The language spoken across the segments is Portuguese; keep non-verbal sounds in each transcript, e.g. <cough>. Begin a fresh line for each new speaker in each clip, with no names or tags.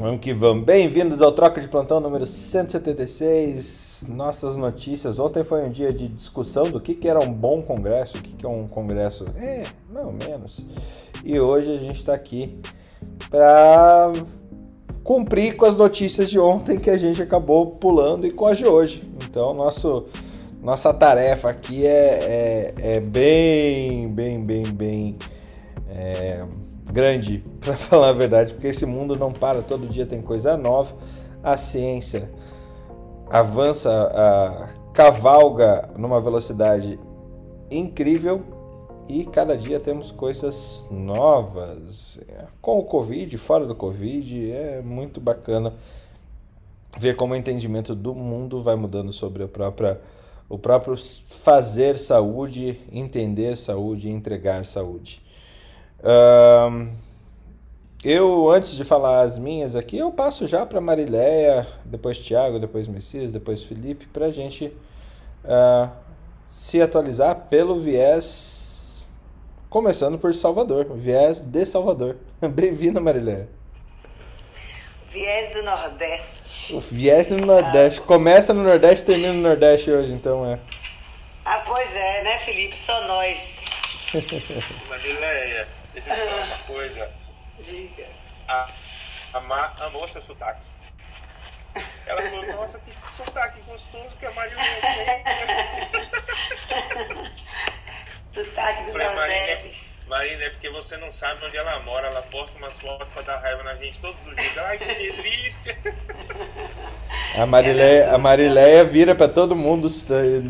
Vamos que vamos. Bem-vindos ao Troca de Plantão número 176. Nossas notícias. Ontem foi um dia de discussão do que, que era um bom congresso, o que, que é um congresso. É, mais ou menos. E hoje a gente está aqui para cumprir com as notícias de ontem que a gente acabou pulando e com as de hoje. Então, nosso, nossa tarefa aqui é, é, é bem, bem, bem, bem. É, grande, <laughs> para falar a verdade, porque esse mundo não para, todo dia tem coisa nova. A ciência avança, a, cavalga numa velocidade incrível e cada dia temos coisas novas. Com o Covid, fora do Covid, é muito bacana ver como o entendimento do mundo vai mudando sobre a própria, o próprio fazer saúde, entender saúde, entregar saúde eu, antes de falar as minhas aqui, eu passo já para Marileia, depois Tiago, depois Messias, depois Felipe, para a gente uh, se atualizar pelo viés, começando por Salvador, viés de Salvador. <laughs> Bem-vindo, Marileia.
Viés do Nordeste.
O viés do Nordeste. Ah. Começa no Nordeste e termina no Nordeste hoje, então é.
Ah, pois é, né, Felipe? Só nós. <laughs> <laughs>
Marileia. Deixa eu falar uma coisa.
Diga.
A, a Má amou seu sotaque. Ela falou, nossa, que sotaque gostoso que a Marina
tem. sotaque do Falei, Nordeste.
Marina, é porque você não sabe onde ela mora. Ela posta umas fotos pra dar raiva na gente todos os dias. Ai, que delícia!
A Marileia, a Marileia vira pra todo mundo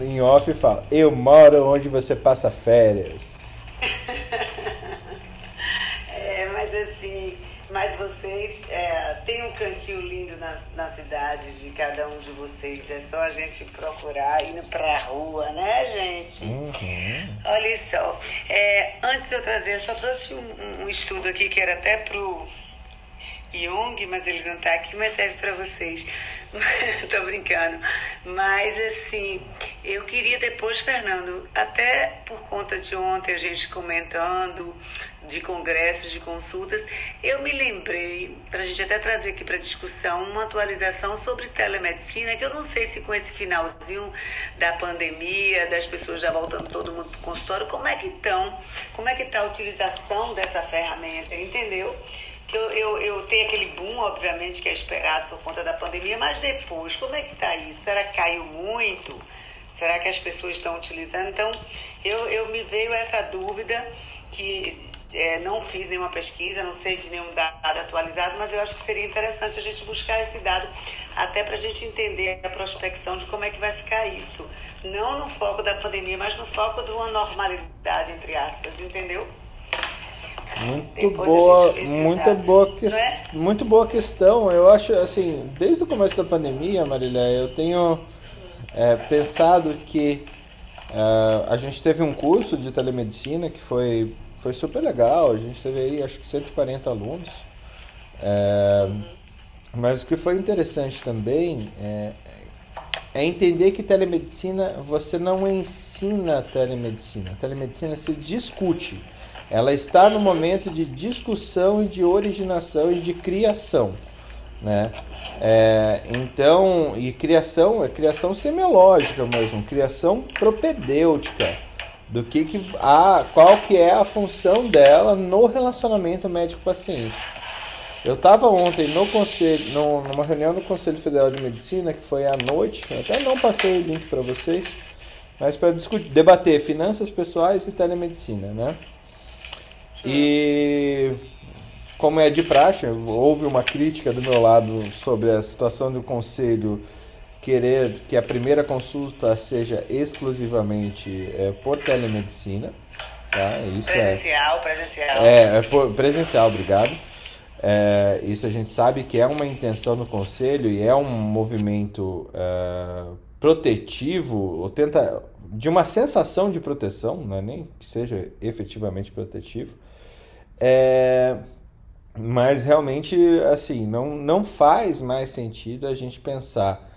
em off e fala: Eu moro onde você passa férias. <laughs>
Mas vocês é, têm um cantinho lindo na, na cidade de cada um de vocês. É só a gente procurar indo pra rua, né, gente? Uhum. Olha só. É, antes de eu trazer, eu só trouxe um, um estudo aqui que era até pro Jung, mas ele não está aqui, mas serve para vocês. <laughs> Tô brincando. Mas assim, eu queria depois, Fernando, até por conta de ontem a gente comentando de congressos, de consultas, eu me lembrei, para a gente até trazer aqui para discussão, uma atualização sobre telemedicina, que eu não sei se com esse finalzinho da pandemia, das pessoas já voltando todo mundo para o consultório, como é que estão, como é que está a utilização dessa ferramenta, entendeu? que eu, eu, eu tenho aquele boom, obviamente, que é esperado por conta da pandemia, mas depois, como é que está isso? Será que caiu muito? Será que as pessoas estão utilizando? Então, eu, eu me veio essa dúvida que é, não fiz nenhuma pesquisa, não sei de nenhum dado atualizado, mas eu acho que seria interessante a gente buscar esse dado até para a gente entender a prospecção de como é que vai ficar isso. Não no foco da pandemia, mas no foco de uma normalidade, entre aspas, entendeu?
Muito Depois boa, muita boa, que, é? muito boa questão. Eu acho assim, desde o começo da pandemia, Marília, eu tenho é, pensado que é, a gente teve um curso de telemedicina que foi, foi super legal. A gente teve aí acho que 140 alunos. É, mas o que foi interessante também é, é entender que telemedicina você não ensina telemedicina. A telemedicina se discute. Ela está no momento de discussão e de originação e de criação, né? É, então, e criação é criação semiológica mesmo, criação propedêutica do que, que a, qual que é a função dela no relacionamento médico-paciente. Eu estava ontem no conselho, no, numa reunião do Conselho Federal de Medicina, que foi à noite, até não passei o link para vocês, mas para debater finanças pessoais e telemedicina, né? E como é de praxe, houve uma crítica do meu lado sobre a situação do conselho querer que a primeira consulta seja exclusivamente é, por telemedicina. Tá?
Isso presencial, é, presencial.
É, é por, presencial, obrigado. É, isso a gente sabe que é uma intenção do conselho e é um movimento é, protetivo, ou tenta de uma sensação de proteção, não é nem que seja efetivamente protetivo, é, mas realmente, assim, não, não faz mais sentido a gente pensar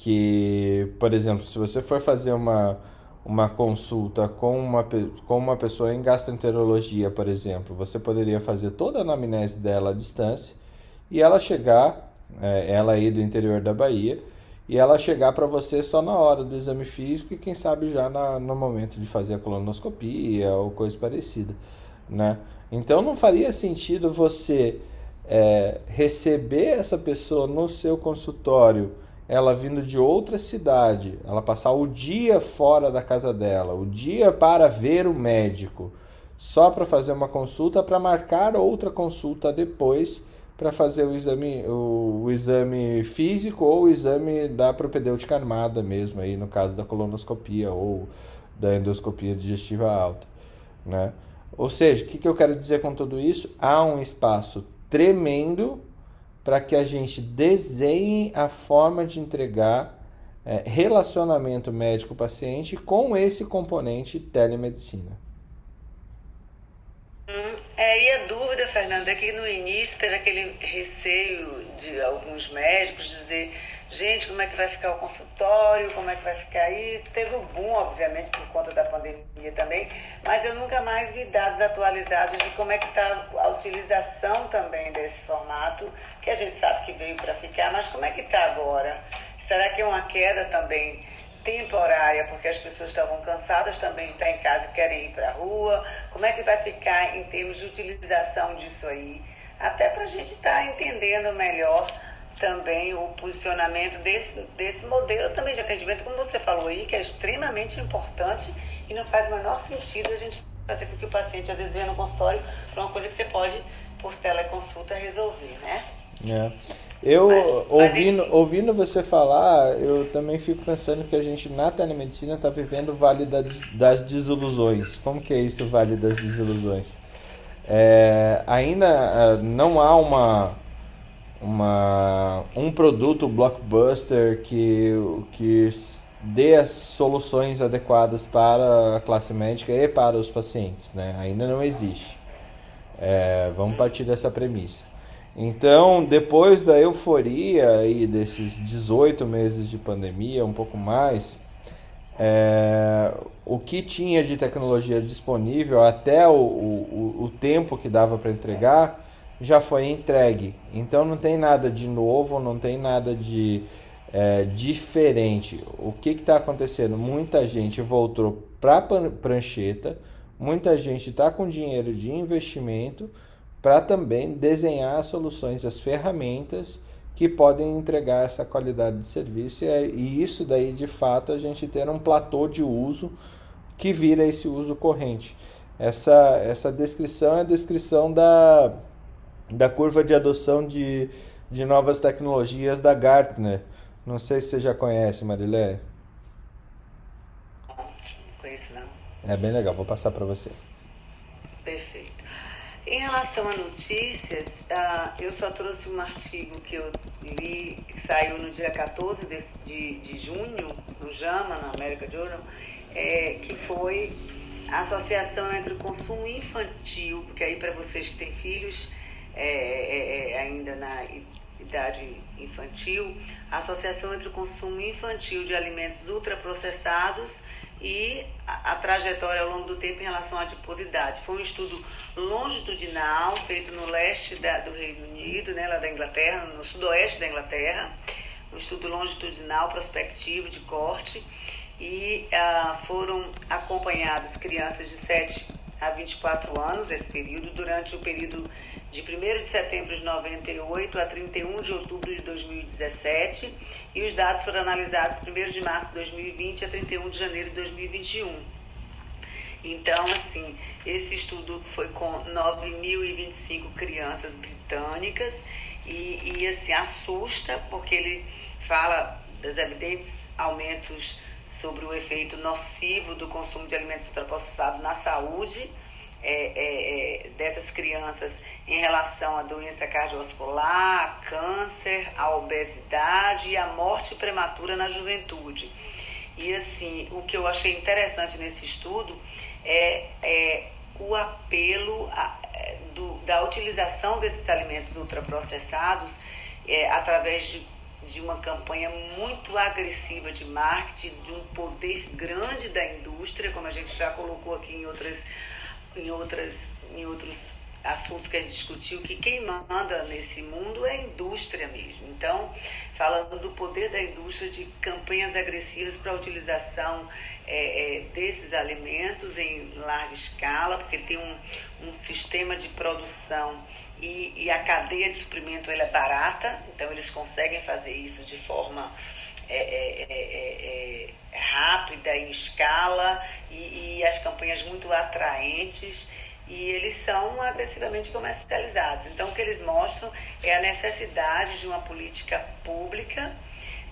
que, por exemplo, se você for fazer uma, uma consulta com uma, com uma pessoa em gastroenterologia, por exemplo, você poderia fazer toda a anamnese dela à distância e ela chegar, é, ela aí do interior da Bahia, e ela chegar para você só na hora do exame físico e quem sabe já na, no momento de fazer a colonoscopia ou coisa parecida, né? Então não faria sentido você é, receber essa pessoa no seu consultório, ela vindo de outra cidade, ela passar o dia fora da casa dela, o dia para ver o médico, só para fazer uma consulta, para marcar outra consulta depois para fazer o exame, o, o, exame físico ou o exame da propedêutica armada mesmo, aí no caso da colonoscopia ou da endoscopia digestiva alta. Né? Ou seja, o que, que eu quero dizer com tudo isso? Há um espaço tremendo para que a gente desenhe a forma de entregar é, relacionamento médico-paciente com esse componente telemedicina.
É, e a dúvida, Fernanda, é que no início teve aquele receio de alguns médicos dizer, gente, como é que vai ficar o consultório, como é que vai ficar isso. Teve o boom, obviamente, por conta da pandemia também, mas eu nunca mais vi dados atualizados de como é que está a utilização também desse formato, que a gente sabe que veio para ficar, mas como é que está agora? Será que é uma queda também temporária, porque as pessoas estavam cansadas também de estar em casa e querem ir para a rua? Como é que vai ficar em termos de utilização disso aí? Até para a gente estar tá entendendo melhor também o posicionamento desse, desse modelo também de atendimento, como você falou aí, que é extremamente importante e não faz o menor sentido a gente fazer com que o paciente às vezes venha no consultório para uma coisa que você pode, por teleconsulta, resolver, né?
É. Eu, mas, ouvindo, mas... ouvindo você falar, eu também fico pensando que a gente na telemedicina está vivendo o vale das, das desilusões. Como que é isso, o vale das desilusões? É, ainda é, não há uma, uma, um produto blockbuster que, que dê as soluções adequadas para a classe médica e para os pacientes. Né? Ainda não existe. É, vamos partir dessa premissa. Então, depois da euforia e desses 18 meses de pandemia, um pouco mais, é, o que tinha de tecnologia disponível até o, o, o tempo que dava para entregar já foi entregue. Então não tem nada de novo, não tem nada de é, diferente. O que está acontecendo? Muita gente voltou para a prancheta, muita gente está com dinheiro de investimento para também desenhar as soluções, as ferramentas que podem entregar essa qualidade de serviço é, e isso daí de fato a gente ter um platô de uso que vira esse uso corrente. Essa, essa descrição é a descrição da, da curva de adoção de, de novas tecnologias da Gartner. Não sei se você já conhece, Marilé.
Não conheço não.
É bem legal, vou passar para você.
Em relação a notícias, uh, eu só trouxe um artigo que eu li, que saiu no dia 14 de, de, de junho, no JAMA, na América Journal, é, que foi a associação entre o consumo infantil, porque aí para vocês que têm filhos é, é, é, ainda na idade infantil, a associação entre o consumo infantil de alimentos ultraprocessados e a, a, trajetória ao longo do tempo em relação à adiposidade. Foi um estudo longitudinal feito no leste da, do Reino Unido, né, lá da Inglaterra, no sudoeste da Inglaterra, um estudo longitudinal prospectivo de corte. E ah, foram acompanhadas crianças de 7 a 24 anos nesse período, durante o período de 1 de setembro de 98 a 31 de outubro de 2017 e os dados foram analisados 1 de março de 2020 a 31 de janeiro de 2021. Então, assim, esse estudo foi com 9.025 crianças britânicas e, e, assim, assusta porque ele fala dos evidentes aumentos sobre o efeito nocivo do consumo de alimentos ultraprocessados na saúde é, é, é, dessas crianças em relação à doença cardiovascular, câncer, à obesidade e à morte prematura na juventude. E assim, o que eu achei interessante nesse estudo é, é o apelo a, é, do, da utilização desses alimentos ultraprocessados é, através de, de uma campanha muito agressiva de marketing, de um poder grande da indústria, como a gente já colocou aqui em outras em, outras, em outros assuntos que a gente discutiu, que quem manda nesse mundo é a indústria mesmo. Então, falando do poder da indústria de campanhas agressivas para a utilização é, é, desses alimentos em larga escala, porque ele tem um, um sistema de produção e, e, a cadeia de suprimento é barata, então eles conseguem fazer isso de forma é, é, é, é rápida, em escala, e, e as campanhas muito atraentes e eles são agressivamente comercializados. Então, o que eles mostram é a necessidade de uma política pública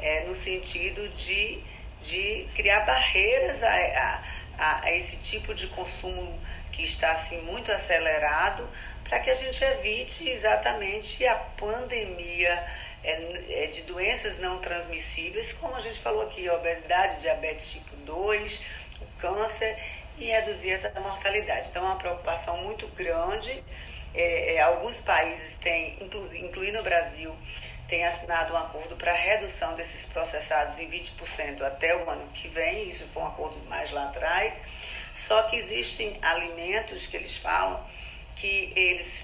é, no sentido de, de criar barreiras a, a, a, esse tipo de consumo que está assim muito acelerado para que a gente evite exatamente a pandemia é, é, de doenças não transmissíveis, como a gente falou aqui, obesidade, diabetes tipo 2, o câncer e reduzir essa mortalidade. Então, é uma preocupação muito grande. É, é, alguns países têm, inclu, incluindo o Brasil, têm assinado um acordo para redução desses processados em 20% até o ano que vem. Isso foi um acordo mais lá atrás. Só que existem alimentos que eles falam que eles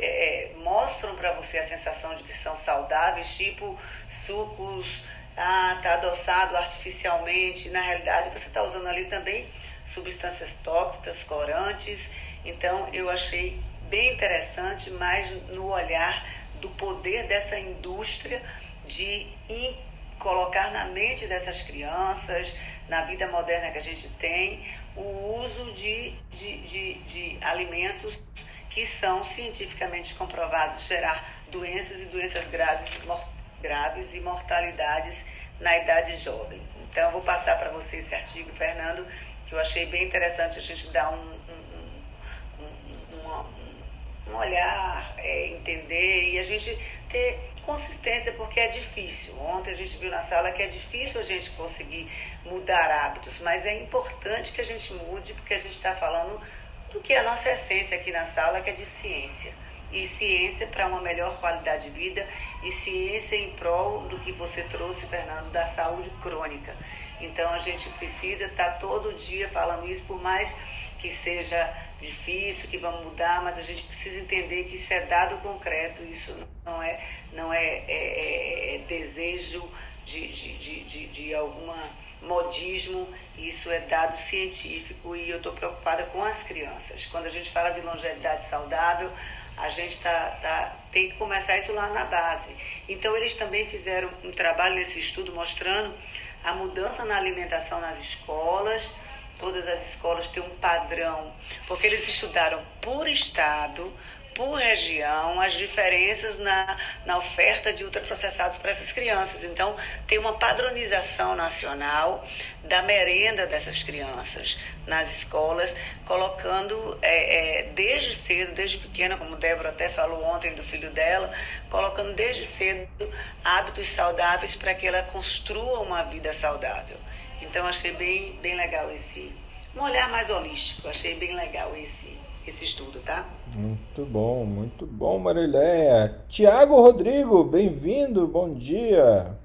é, mostram para você a sensação de que são saudáveis, tipo sucos, ah, tá adoçado artificialmente. Na realidade, você está usando ali também substâncias tóxicas, corantes. Então, eu achei bem interessante, mas no olhar do poder dessa indústria de colocar na mente dessas crianças, na vida moderna que a gente tem, o uso de, de, de, de alimentos que são cientificamente comprovados gerar doenças e doenças graves, graves e mortalidades na idade jovem. Então, eu vou passar para você esse artigo, Fernando, que eu achei bem interessante a gente dar um, um, um, um olhar, é, entender e a gente ter consistência, porque é difícil. Ontem a gente viu na sala que é difícil a gente conseguir mudar hábitos, mas é importante que a gente mude, porque a gente está falando que é a nossa essência aqui na sala, que é de ciência. E ciência para uma melhor qualidade de vida e ciência em prol do que você trouxe, Fernando, da saúde crônica. Então a gente precisa estar todo dia falando isso, por mais que seja difícil, que vamos mudar, mas a gente precisa entender que isso é dado concreto, isso não é, não é, é, é, é desejo de, de, de, de, de alguma modismo, isso é dado científico e eu estou preocupada com as crianças. Quando a gente fala de longevidade saudável, a gente tá, tá, tem que começar isso lá na base. Então, eles também fizeram um trabalho nesse estudo mostrando a mudança na alimentação nas escolas. Todas as escolas têm um padrão, porque eles estudaram por estado, por região, as diferenças na, na oferta de ultraprocessados para essas crianças. Então, tem uma padronização nacional da merenda dessas crianças nas escolas, colocando é, é, desde cedo, desde pequena, como Débora até falou ontem do filho dela, colocando desde cedo hábitos saudáveis para que ela construa uma vida saudável. Então, achei bem, bem legal esse. Um olhar mais holístico, achei bem legal esse esse estudo, tá?
Muito bom, muito bom, Mariléia. Tiago Rodrigo, bem-vindo, bom dia.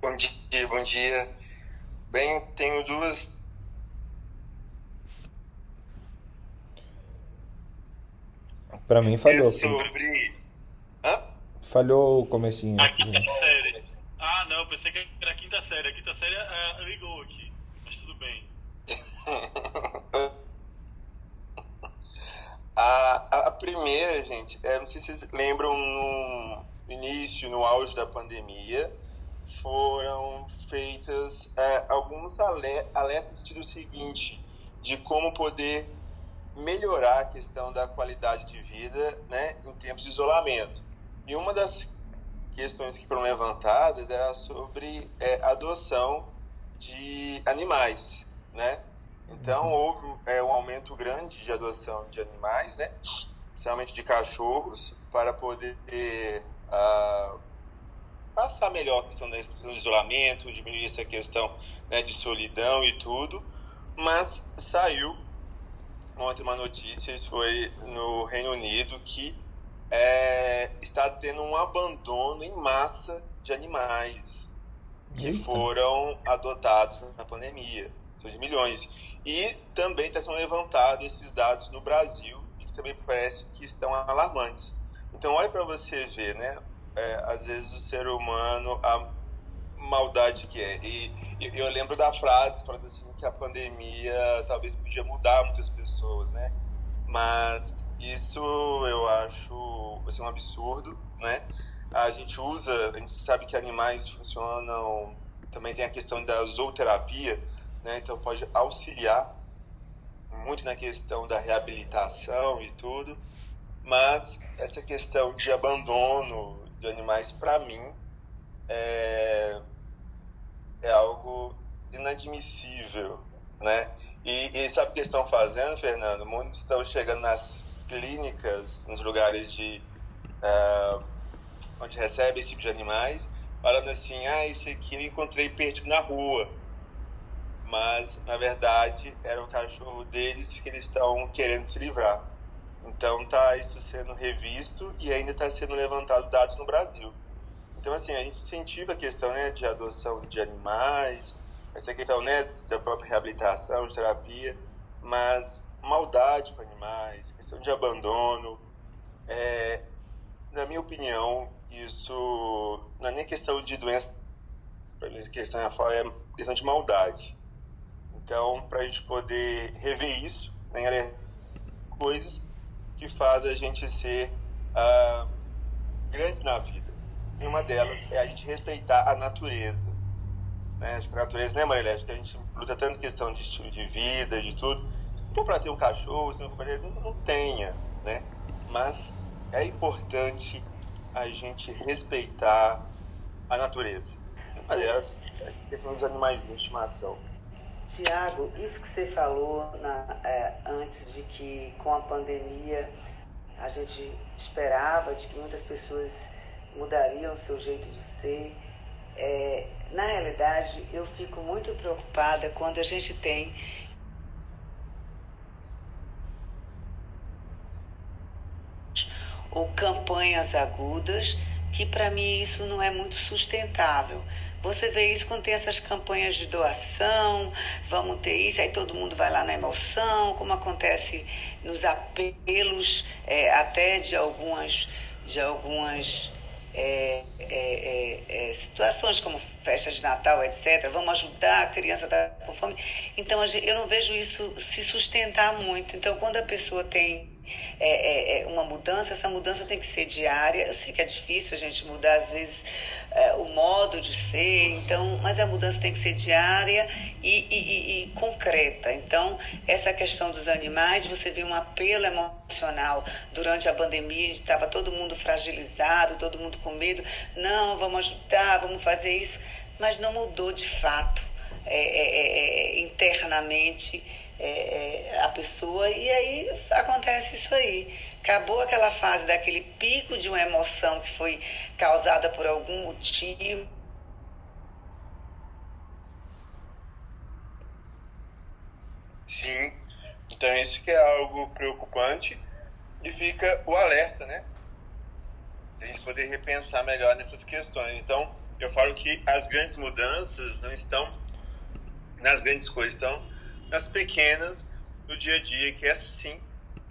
Bom dia, bom dia. Bem, tenho duas.
Para mim falhou. É
sobre. Hã?
Falhou o comecinho.
A quinta série. Ah, não, pensei que era a quinta série. A quinta série é, ligou aqui, mas tudo bem. <laughs>
a, a primeira, gente, é, não sei se vocês lembram no início, no auge da pandemia, foram feitas é, alguns alertas sentido seguinte, de como poder melhorar a questão da qualidade de vida né, em tempos de isolamento. E uma das questões que foram levantadas era sobre é, adoção de animais, né? Então houve é, um aumento grande de adoção de animais, né? principalmente de cachorros, para poder uh, passar melhor a questão do isolamento, diminuir essa questão né, de solidão e tudo. Mas saiu ontem uma notícia, isso foi no Reino Unido, que é, está tendo um abandono em massa de animais que Eita. foram adotados na pandemia. São de milhões. E também está sendo levantado esses dados no Brasil, que também parece que estão alarmantes. Então, olha para você ver, né? É, às vezes o ser humano, a maldade que é. E, e eu lembro da frase, falando assim, que a pandemia talvez podia mudar muitas pessoas, né? Mas isso eu acho assim, um absurdo, né? A gente usa, a gente sabe que animais funcionam, também tem a questão da zooterapia, né? Então pode auxiliar muito na questão da reabilitação e tudo, mas essa questão de abandono de animais, para mim, é, é algo inadmissível, né? E, e sabe o que estão fazendo, Fernando? Muitos estão chegando nas clínicas, nos lugares de uh, onde recebe esse tipo de animais, falando assim, ah, esse aqui eu encontrei perdido na rua. Mas, na verdade, era o cachorro deles que eles estão querendo se livrar. Então, tá isso sendo revisto e ainda está sendo levantado dados no Brasil. Então, assim, a gente incentiva a questão né, de adoção de animais, essa questão né, da própria reabilitação, de terapia, mas maldade para animais, questão de abandono, é, na minha opinião, isso não é nem questão de doença, para questão é questão de maldade. Então, para a gente poder rever isso, né, coisas que fazem a gente ser uh, grandes na vida. E uma delas é a gente respeitar a natureza. Né? Acho que a natureza, né, Marília? Acho que a gente luta tanto questão de estilo de vida, de tudo. Se for para ter um cachorro, se não for para ter, não tenha, né? Mas é importante a gente respeitar a natureza. Uma delas é a questão dos animais de estimação.
Tiago, isso que você falou na, é, antes de que com a pandemia a gente esperava de que muitas pessoas mudariam o seu jeito de ser. É, na realidade, eu fico muito preocupada quando a gente tem ou campanhas agudas, que para mim isso não é muito sustentável. Você vê isso quando tem essas campanhas de doação, vamos ter isso, aí todo mundo vai lá na emoção, como acontece nos apelos é, até de algumas, de algumas é, é, é, é situações como festa de Natal, etc. Vamos ajudar a criança a estar com fome. Então eu não vejo isso se sustentar muito. Então quando a pessoa tem é, é, é, uma mudança, essa mudança tem que ser diária. Eu sei que é difícil a gente mudar, às vezes, é, o modo de ser, então, mas a mudança tem que ser diária e, e, e, concreta. Então, essa questão dos animais, você vê um apelo emocional durante a pandemia, estava todo mundo fragilizado, todo mundo com medo. Não, vamos ajudar, vamos fazer isso, mas não mudou de fato é, é, é internamente é, é, a pessoa e aí acontece isso aí. Acabou aquela fase daquele pico de uma emoção que foi causada por algum motivo.
Sim, então isso que é algo preocupante e fica o alerta, né? A gente poder repensar melhor nessas questões. Então, eu falo que as grandes mudanças não estão nas grandes coisas, estão nas pequenas do dia a dia, que essas sim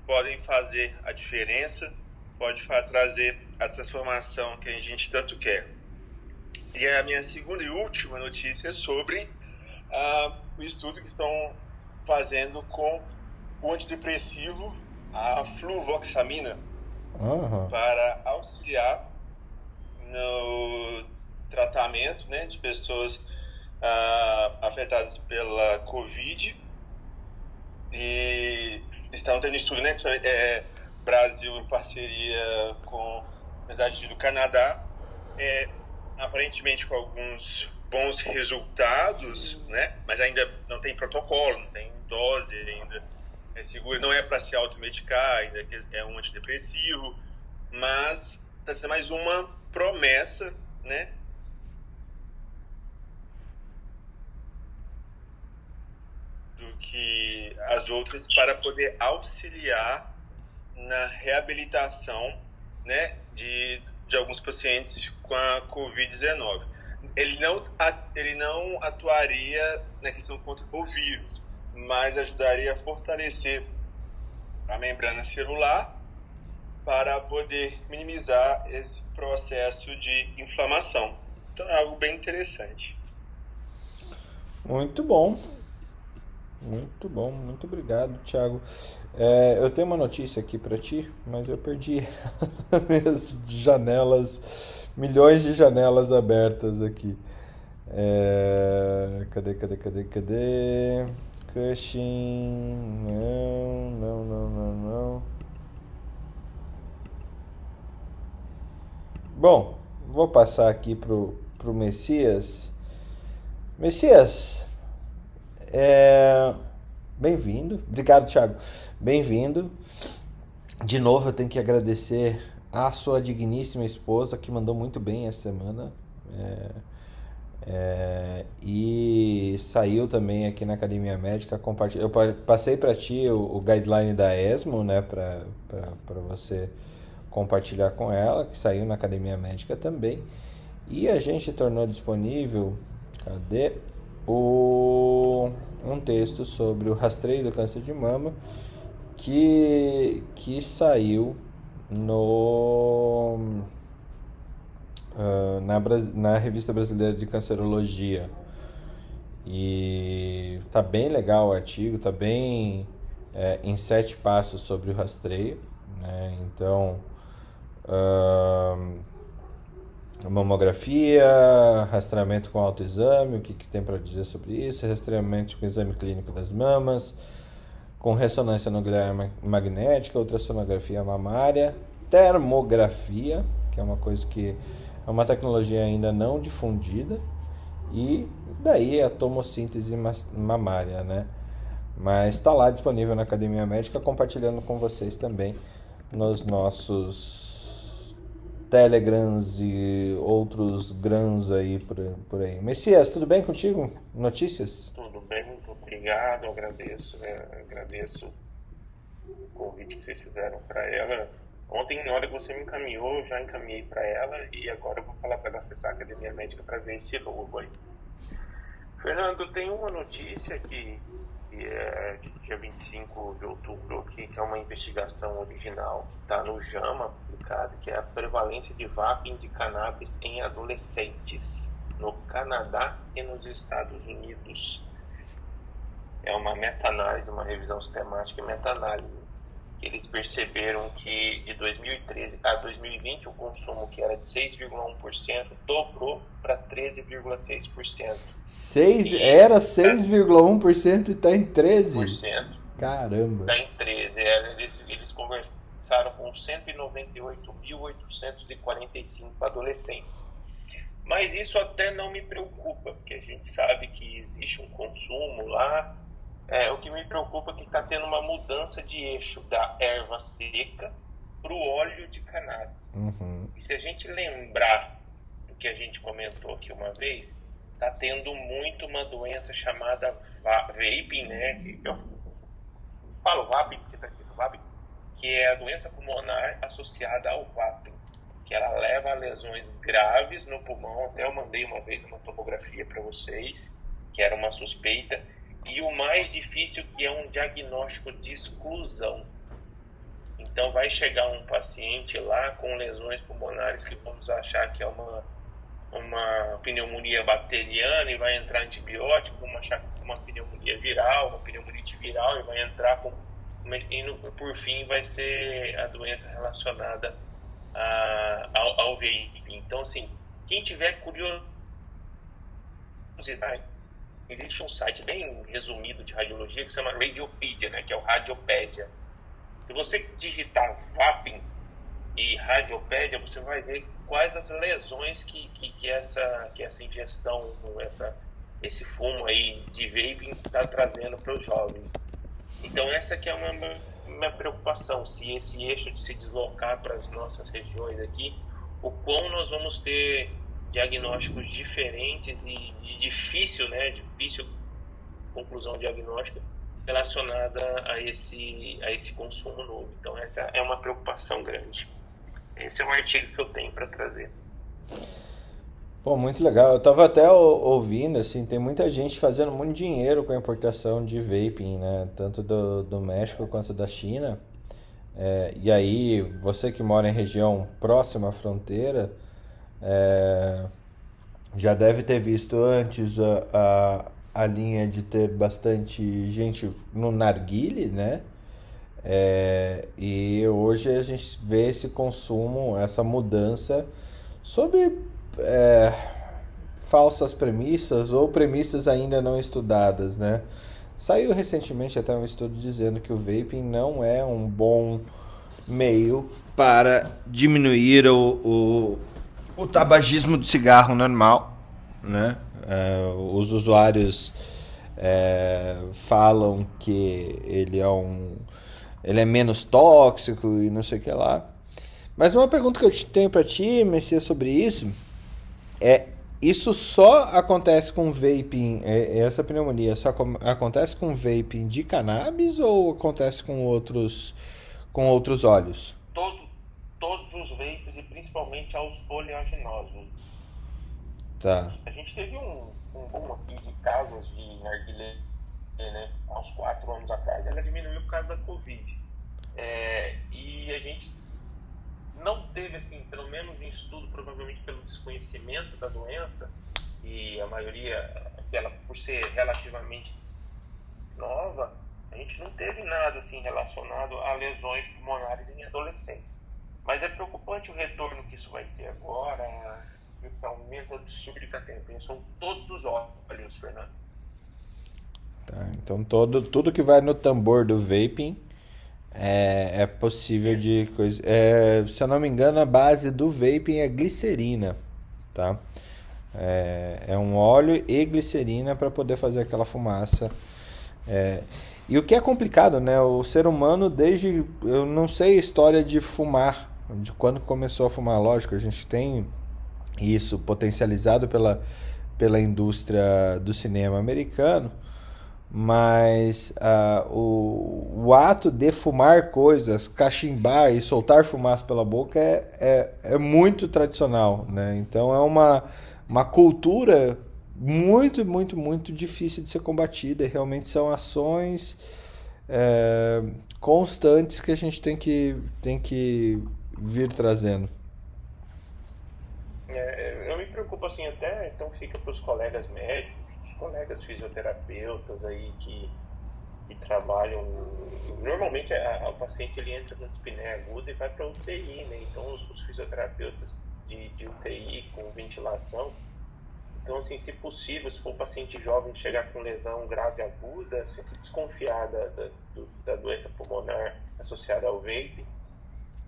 podem fazer a diferença, pode trazer a transformação que a gente tanto quer. E a minha segunda e última notícia é sobre ah, o estudo que estão fazendo com o antidepressivo, a fluvoxamina, uhum. para auxiliar no tratamento né, de pessoas ah, afetadas pela Covid e estão tendo estudo, né? É, Brasil em parceria com a Universidade do Canadá, é, aparentemente com alguns bons resultados, né? Mas ainda não tem protocolo, não tem dose ainda é seguro, não é para se automedicar, ainda é um antidepressivo, mas está sendo mais uma promessa, né? Que as outras para poder auxiliar na reabilitação né, de, de alguns pacientes com a Covid-19. Ele não, ele não atuaria na questão contra o vírus, mas ajudaria a fortalecer a membrana celular para poder minimizar esse processo de inflamação. Então é algo bem interessante.
Muito bom. Muito bom, muito obrigado, Thiago. É, eu tenho uma notícia aqui para ti, mas eu perdi <laughs> minhas janelas, milhões de janelas abertas aqui. É, cadê, cadê, cadê, cadê? Cushing. Não, não, não, não, não. Bom, vou passar aqui pro, pro Messias. Messias, é, bem-vindo. Obrigado, Thiago. Bem-vindo. De novo, eu tenho que agradecer a sua digníssima esposa que mandou muito bem essa semana. É, é, e saiu também aqui na Academia Médica. Eu passei para ti o, o, guideline da ESMO, né, para você compartilhar com ela, que saiu na Academia Médica também. E a gente tornou disponível, cadê? O, um texto sobre o rastreio do câncer de mama que, que saiu no uh, na, na revista brasileira de cancerologia e tá bem legal o artigo tá bem é, em sete passos sobre o rastreio né? então uh, mamografia, rastreamento com autoexame, o que, que tem para dizer sobre isso, rastreamento com exame clínico das mamas, com ressonância nuclear magnética, ultrassonografia mamária, termografia, que é uma coisa que é uma tecnologia ainda não difundida, e daí a tomossíntese mamária, né? Mas está lá disponível na Academia Médica, compartilhando com vocês também nos nossos Telegrams e outros grãos aí por, por aí. Messias, tudo bem contigo? Notícias?
Tudo bem, muito obrigado, agradeço, né? agradeço o convite que vocês fizeram para ela. Ontem, na hora que você me encaminhou, eu já encaminhei para ela e agora eu vou falar para ela acessar a Academia Médica para ver esse logo aí. Fernando, tem uma notícia que, que é de dia 25 de outubro, que, é uma investigação original, que está no JAMA, publicado, que é a prevalência de vaping de cannabis em adolescentes no Canadá e nos Estados Unidos. É uma meta-análise, uma revisão sistemática e meta-análise eles perceberam que de 2013 a 2020 o consumo que era de 6,1% dobrou para 13,6%.
6 era 6,1% e está em 13%. Caramba.
Está em 13. É, eles, eles conversaram com 198.845 adolescentes. Mas isso até não me preocupa, porque a gente sabe que existe um consumo lá é, o que me preocupa é que está tendo uma mudança de eixo da erva seca para o óleo de cannabis. Uhum. E se a gente lembrar do que a gente comentou aqui uma vez, está tendo muito uma doença chamada vaping, né? Eu falo vaping porque está escrito vaping, que é a doença pulmonar associada ao vaping, que ela leva a lesões graves no pulmão. Até eu mandei uma vez uma tomografia para vocês, que era uma suspeita e o mais difícil que é um diagnóstico de exclusão. Então vai chegar um paciente lá com lesões pulmonares que vamos achar que é uma, uma pneumonia bacteriana e vai entrar antibiótico, uma, uma pneumonia viral, uma pneumonia viral e vai entrar com e por fim vai ser a doença relacionada a, ao, ao veículo. Então assim, quem tiver curiosidade existe um site bem resumido de radiologia que se chama Radiopedia, né, que é o Radiopédia. Se você digitar VAPIN e Radiopédia, você vai ver quais as lesões que, que, que essa, que essa ingestão, essa, esse fumo aí de vaping está trazendo para os jovens. Então essa que é uma minha preocupação, se esse eixo de se deslocar para as nossas regiões aqui, o quão nós vamos ter diagnósticos diferentes e de difícil, né, difícil conclusão diagnóstica relacionada a esse, a esse consumo novo. Então, essa é uma preocupação grande. Esse é um artigo que eu tenho para trazer.
Pô, muito legal. Eu tava até ouvindo, assim, tem muita gente fazendo muito dinheiro com a importação de vaping, né? Tanto do, do México quanto da China. É, e aí, você que mora em região próxima à fronteira, é, já deve ter visto antes a, a, a linha de ter bastante gente no narguile, né? É, e hoje a gente vê esse consumo, essa mudança sob é, falsas premissas ou premissas ainda não estudadas, né? Saiu recentemente até um estudo dizendo que o vaping não é um bom meio para diminuir o, o, o tabagismo do cigarro normal, né? É, os usuários é, falam que ele é um ele é menos tóxico e não sei o que lá. Mas uma pergunta que eu tenho para ti, Messias, sobre isso é isso só acontece com vaping, é essa pneumonia só acontece com vaping de cannabis ou acontece com outros com outros óleos?
Todo, todos os vapes e principalmente aos oleaginosos.
Tá.
A gente teve um, um boom aqui de casas de narguilé, né, há uns quatro anos atrás. Ela diminuiu por causa da Covid. É, e a gente não teve, assim, pelo menos em estudo, provavelmente pelo desconhecimento da doença, e a maioria, dela por ser relativamente nova, a gente não teve nada assim relacionado a lesões pulmonares em adolescentes. Mas é preocupante o retorno que isso vai ter agora, esse aumento do subdicatempo. São todos os óleos, Fernando.
Tá, então todo, tudo que vai no tambor do vaping é, é possível de coisa. É, se eu não me engano, a base do vaping é glicerina, tá? É, é um óleo e glicerina para poder fazer aquela fumaça. É, e o que é complicado, né? O ser humano, desde. Eu não sei a história de fumar, de quando começou a fumar. Lógico, a gente tem isso potencializado pela, pela indústria do cinema americano mas uh, o, o ato de fumar coisas, cachimbar e soltar fumaça pela boca é, é, é muito tradicional, né? Então é uma, uma cultura muito, muito, muito difícil de ser combatida e realmente são ações é, constantes que a gente tem que, tem que vir trazendo.
É, eu me preocupo assim até, então fica para os colegas médicos, colegas fisioterapeutas aí que, que trabalham. Normalmente a, a, o paciente ele entra no dispneia aguda e vai para UTI, né? Então os, os fisioterapeutas de, de, UTI com ventilação. Então, assim, se possível, se for um paciente jovem chegar com lesão grave aguda, sempre desconfiar da, da, da doença pulmonar associada ao vape,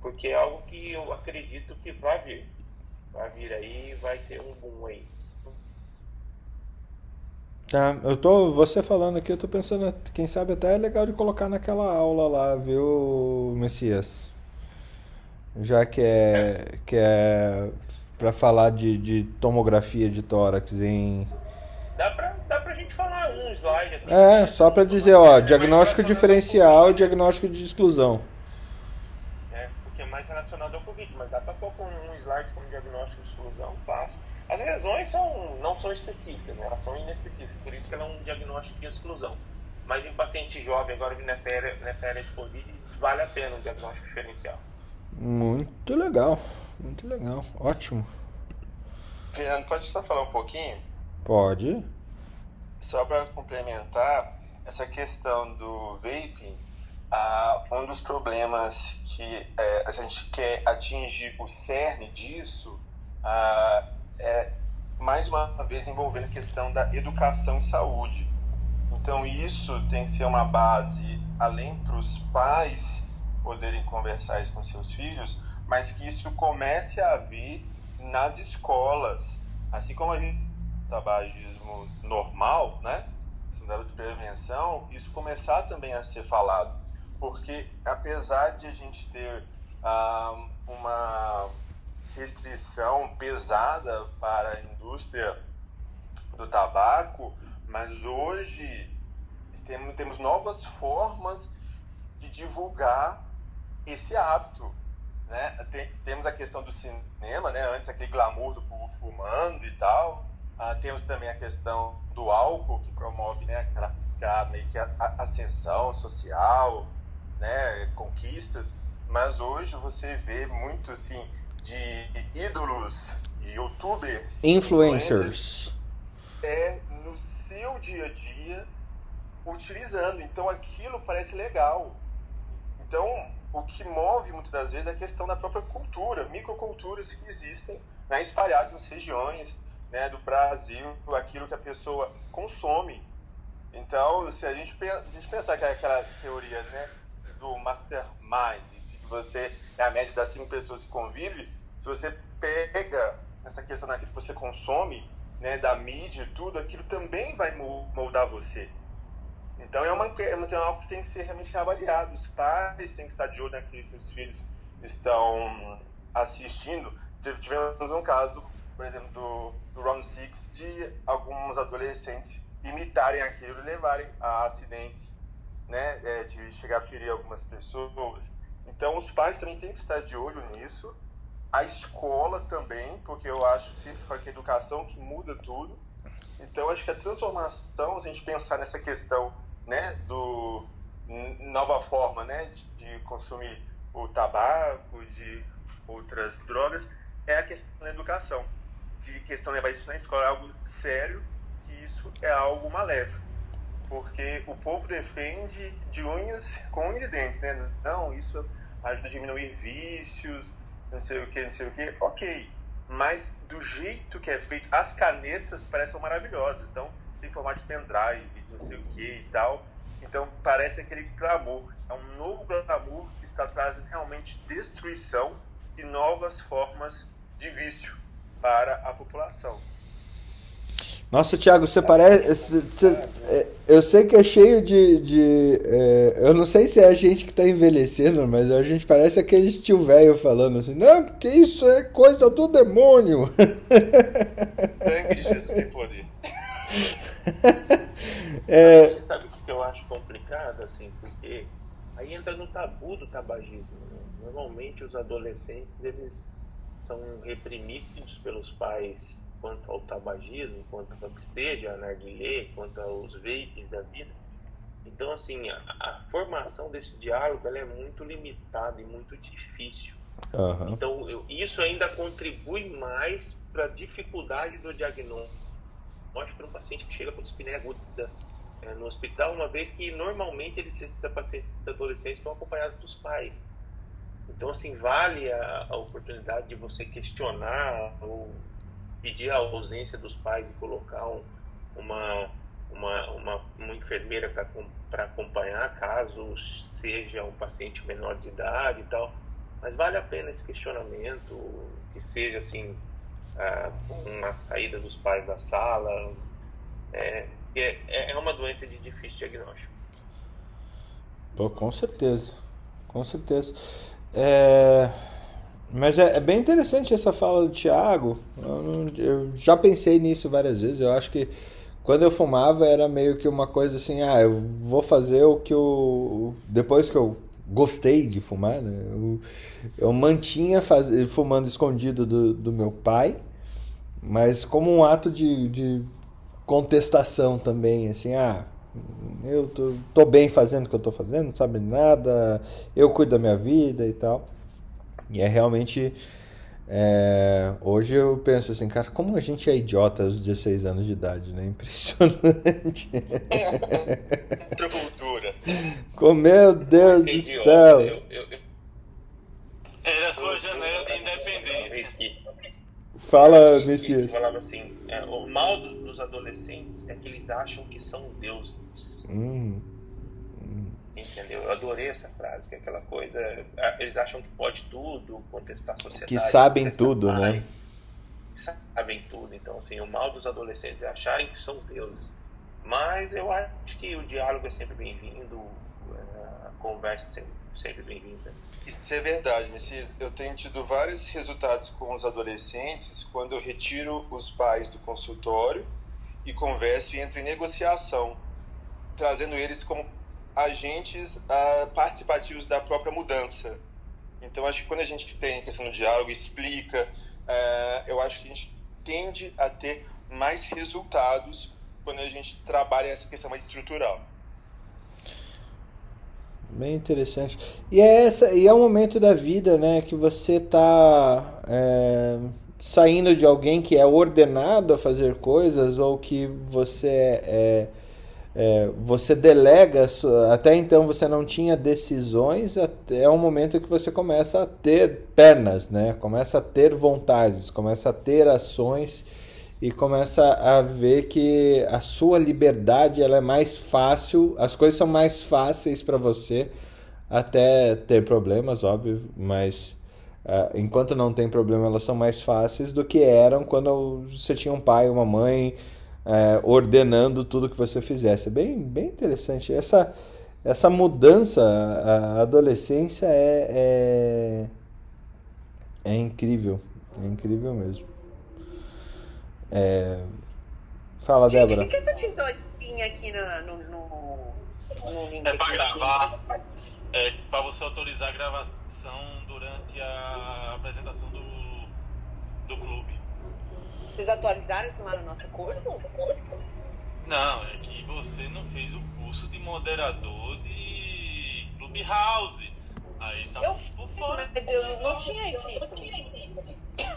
porque é algo que eu acredito que vai vir. Vai vir aí vai ter um boom aí.
Tá, eu tô, você falando aqui, eu tô pensando, quem sabe até é legal de colocar naquela aula lá, viu, Messias? Já que é, que é para falar de, de tomografia de tórax em...
Dá pra, dá pra gente falar um slide assim.
É, só pra dizer, ó, diagnóstico diferencial e diagnóstico de exclusão.
É, porque é mais relacionado ao Covid, mas dá pra pôr um slide como diagnóstico de exclusão, fácil. As lesões são, não são específicas, né? elas são inespecíficas, por isso que ela é um diagnóstico de exclusão. Mas em paciente jovem, agora nessa área, nessa área de Covid, vale a pena um diagnóstico diferencial.
Muito legal, muito legal, ótimo.
Fernando, pode só falar um pouquinho?
Pode.
Só para complementar, essa questão do vaping, ah, um dos problemas que é, a gente quer atingir o cerne disso ah, é, mais uma vez envolvendo a questão da educação e saúde. Então isso tem que ser uma base, além para os pais poderem conversar isso com seus filhos, mas que isso comece a vir nas escolas, assim como a gente tabagismo normal, né? Cenário de prevenção, isso começar também a ser falado, porque apesar de a gente ter ah, uma restrição pesada para a indústria do tabaco, mas hoje temos, temos novas formas de divulgar esse hábito. Né? Tem, temos a questão do cinema, né? antes aquele glamour do povo fumando e tal. Ah, temos também a questão do álcool, que promove né, meio que a, a ascensão social, né, conquistas. Mas hoje você vê muito assim, de ídolos e youtubers.
Influencers.
É no seu dia a dia utilizando. Então aquilo parece legal. Então o que move muitas das vezes é a questão da própria cultura, microculturas que existem né, espalhadas nas regiões né, do Brasil, aquilo que a pessoa consome. Então, se a gente, a gente pensar que é aquela teoria né, do mastermind, se você é a média das cinco pessoas que convive, se você pega essa questão daquilo que você consome, né, da mídia e tudo, aquilo também vai moldar você. Então é, uma, é, algo que tem que ser realmente avaliado. Os pais têm que estar de olho naquilo que os filhos estão assistindo. Tivemos um caso, por exemplo, do, do Round Six, de alguns adolescentes imitarem aquilo e levarem a acidentes, né, é, de chegar a ferir algumas pessoas. Então os pais também têm que estar de olho nisso. A escola também, porque eu acho sempre que a educação que muda tudo. Então acho que a transformação, se a gente pensar nessa questão né, do nova forma né, de, de, consumir o tabaco, de outras drogas, é a questão da educação. De questão levar isso na escola é algo sério, que isso é algo maléfico. Porque o povo defende de unhas com unhas e dentes, né? Não, isso ajuda a diminuir vícios, não sei o que, não sei o que. Ok, mas do jeito que é feito, as canetas parecem maravilhosas. Então, tem formato de pendrive, não sei o que e tal. Então parece aquele glamour. É um novo glamour que está trazendo realmente destruição e novas formas de vício para a população.
Nossa, Thiago, você parece. Você, é, eu sei que é cheio de. de é, eu não sei se é a gente que está envelhecendo, mas a gente parece aquele tio velho falando assim: não, porque isso é coisa do demônio.
Sangue de Jesus tem poder. <laughs>
é... Sabe o que eu acho complicado, assim, porque aí entra no tabu do tabagismo. Né? Normalmente os adolescentes eles são reprimidos pelos pais quanto ao tabagismo, quanto ao que seja a narguilé, quanto aos vapes da vida. Então, assim, a, a formação desse diálogo ela é muito limitada e muito difícil. Uhum. Então, eu, isso ainda contribui mais para a dificuldade do diagnóstico para um paciente que chega com dispneia aguda é, no hospital, uma vez que normalmente eles, esses pacientes adolescentes estão acompanhados dos pais. Então, assim, vale a, a oportunidade de você questionar ou pedir a ausência dos pais e colocar um, uma, uma, uma, uma, enfermeira para acompanhar, caso seja um paciente menor de idade e tal. Mas vale a pena esse questionamento, que seja assim, ah, com a saída dos pais da sala. É, é, é uma doença de difícil diagnóstico.
Pô, com certeza, com certeza. É... Mas é, é, bem interessante essa fala do Thiago. Eu, eu, já pensei nisso várias vezes. Eu acho que quando eu fumava era meio que uma coisa assim: ah, eu vou fazer o que eu. Depois que eu gostei de fumar, né? Eu, eu mantinha faz, fumando escondido do, do meu pai, mas como um ato de, de contestação também, assim, ah, eu tô, tô bem fazendo o que eu tô fazendo, não sabe nada, eu cuido da minha vida e tal. E é realmente. É, hoje eu penso assim, cara, como a gente é idiota aos 16 anos de idade, né? <laughs> Impressionante.
Outra cultura.
Meu Deus do céu. Eu, eu, eu...
Era a sua janela de independência.
Fala, Messias.
falava assim: é, o mal dos adolescentes é que eles acham que são deuses. Hum. Entendeu? Eu adorei essa frase, que é aquela coisa. Eles acham que pode tudo, contestar a sociedade.
Que sabem tudo, né?
Sabem tudo. Então, assim, o mal dos adolescentes é acharem que são deuses. Mas eu acho que o diálogo é sempre bem-vindo, é, a conversa é sempre, sempre bem-vinda.
Isso é verdade, Messias. Eu tenho tido vários resultados com os adolescentes quando eu retiro os pais do consultório e converso e entro em negociação, trazendo eles como agentes uh, participativos da própria mudança. Então, acho que quando a gente tem questão do diálogo, explica, uh, acho que a gente tende a ter mais resultados quando a gente trabalha essa questão mais estrutural.
Bem interessante. E é essa, e é um momento da vida, né, que você está é, saindo de alguém que é ordenado a fazer coisas ou que você é, é, você delega, até então você não tinha decisões, é um momento que você começa a ter pernas, né? Começa a ter vontades, começa a ter ações e começa a ver que a sua liberdade ela é mais fácil, as coisas são mais fáceis para você, até ter problemas, óbvio, mas uh, enquanto não tem problema, elas são mais fáceis do que eram quando você tinha um pai, uma mãe uh, ordenando tudo que você fizesse. Bem, bem interessante. Essa, essa mudança, a adolescência é, é, é incrível, é incrível mesmo. É... Fala,
Gente,
Débora.
O que é essa tesourinha aqui no, no, no link?
É pra gravar, é pra você autorizar a gravação durante a apresentação do, do clube.
Vocês atualizaram isso lá no nosso curso?
Não, é que você não fez o curso de moderador de Clubhouse. Aí tá
Eu
por fora.
Mas eu não tinha esse.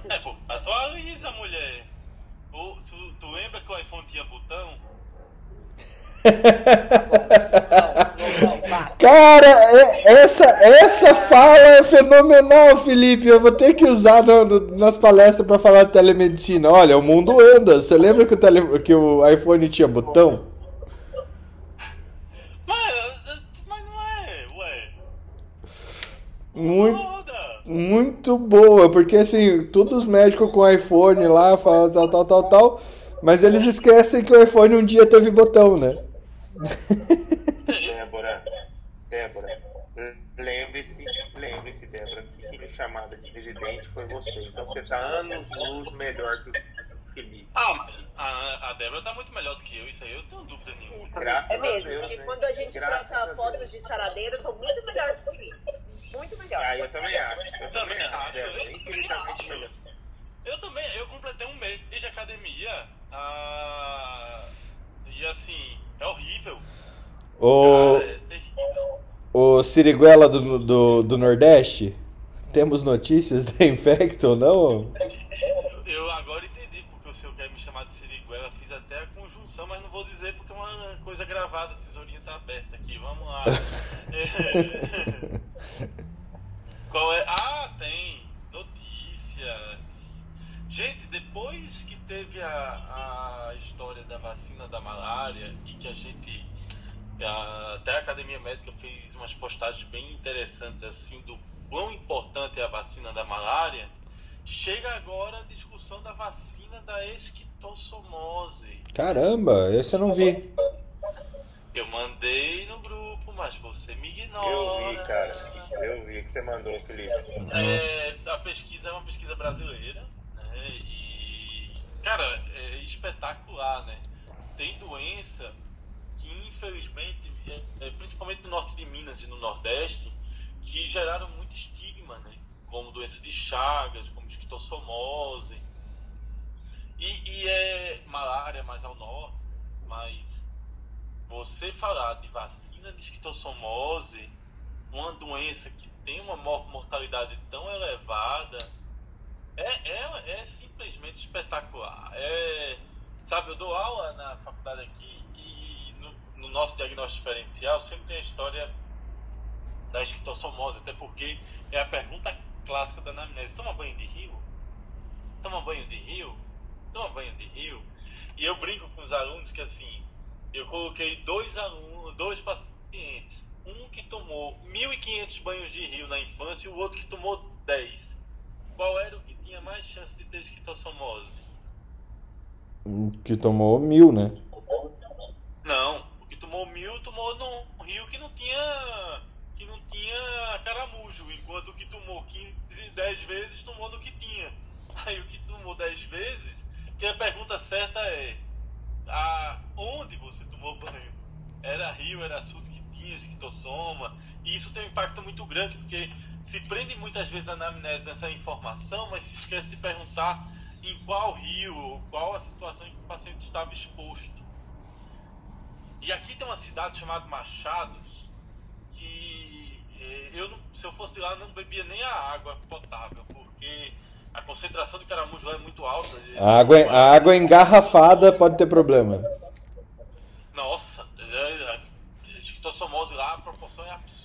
É, pô, atualiza, mulher. Ô, tu, tu lembra que o iPhone tinha botão?
Cara, é- essa, essa fala é fenomenal, Felipe. Eu vou ter que usar no- no- nas palestras para falar de telemedicina. Olha, o mundo anda. Você lembra que o, tele, que o iPhone tinha botão?
Mas, mas não é, ué.
Muito, muito boa, porque assim, todos os médicos com iPhone lá falam tal, tal, tal, tal, mas eles esquecem que o iPhone um dia teve botão, né?
Débora, Débora, lembre-se, lembre-se, Débora, que é chamada de presidente foi você. Então você está anos luz melhor que o Felipe.
Ah, mas a, a Débora tá muito melhor do que eu, isso aí eu não tenho dúvida nenhuma.
Graças
É
a
mesmo,
Deus,
porque
né?
quando a gente
Graças a
troca
Deus.
fotos de saradeira, eu tô muito melhor que o Felipe. Muito melhor.
Ah, eu também acho. Eu também
Também
acho,
acho,
Débora.
eu
Infinitamente
também
melhor.
Eu também, eu completei um mês de academia. ah, e assim, é horrível.
O,
Cara, é terrível.
o Siriguela do, do, do Nordeste, temos notícias da Infecto ou não?
Eu agora entendi porque o senhor quer me chamar de Siriguela. Fiz até a conjunção, mas não vou dizer porque é uma coisa gravada. A tesourinha tá aberta aqui. Vamos lá. É. <laughs> <laughs> Qual é? Ah, tem notícias. Gente, depois que teve a, a história da vacina da malária e que a gente a- até a Academia Médica fez umas postagens bem interessantes assim do quão importante é a vacina da malária. Chega agora a discussão da vacina da esquistossomose.
Caramba, esse eu não vi.
Eu mandei no grupo, mas você me
Eu
ignora.
vi, cara. Eu vi que você mandou, Felipe.
É, a pesquisa é uma pesquisa brasileira, né? E, cara, é espetacular, né? Tem doença que, infelizmente, é, é, principalmente no norte de Minas e no Nordeste, que geraram muito estigma, né? Como doença de Chagas, como esquistossomose. E, e é malária mais ao norte, mas você falar de vacina de esquistossomose, uma doença que tem uma mor- mortalidade tão elevada, é, é, é simplesmente espetacular. É, sabe, eu dou aula na faculdade aqui e no, no nosso diagnóstico diferencial sempre tem a história da esquistossomose, até porque é a pergunta clássica da anamnese. Toma banho de rio? Toma banho de rio? Toma banho de rio? E eu brinco com os alunos que assim, eu coloquei dois alunos, dois pacientes, um que tomou 1.500 banhos de rio na infância e o outro que tomou 10. Qual era o que tinha mais chance de ter esquistossomose?
Que tomou mil, né?
Não, o que tomou mil tomou num rio que não tinha que não tinha caramujo, enquanto o que tomou 15, 10 vezes tomou no que tinha. Aí o que tomou 10 vezes, que a pergunta certa é a, onde você tomou banho? Era rio, era açude que tinha esquistossoma, e isso tem um impacto muito grande, porque se prende muitas vezes a anamnese nessa informação, mas se esquece de perguntar em qual rio, qual a situação em que o paciente estava exposto. E aqui tem uma cidade chamada Machados, que eh, eu, se eu fosse lá, não bebia nem a água potável, porque a concentração de caramujo lá é muito alta.
A água, a água engarrafada pode ter problema.
Nossa, esquistossomose lá, a proporção é absurda.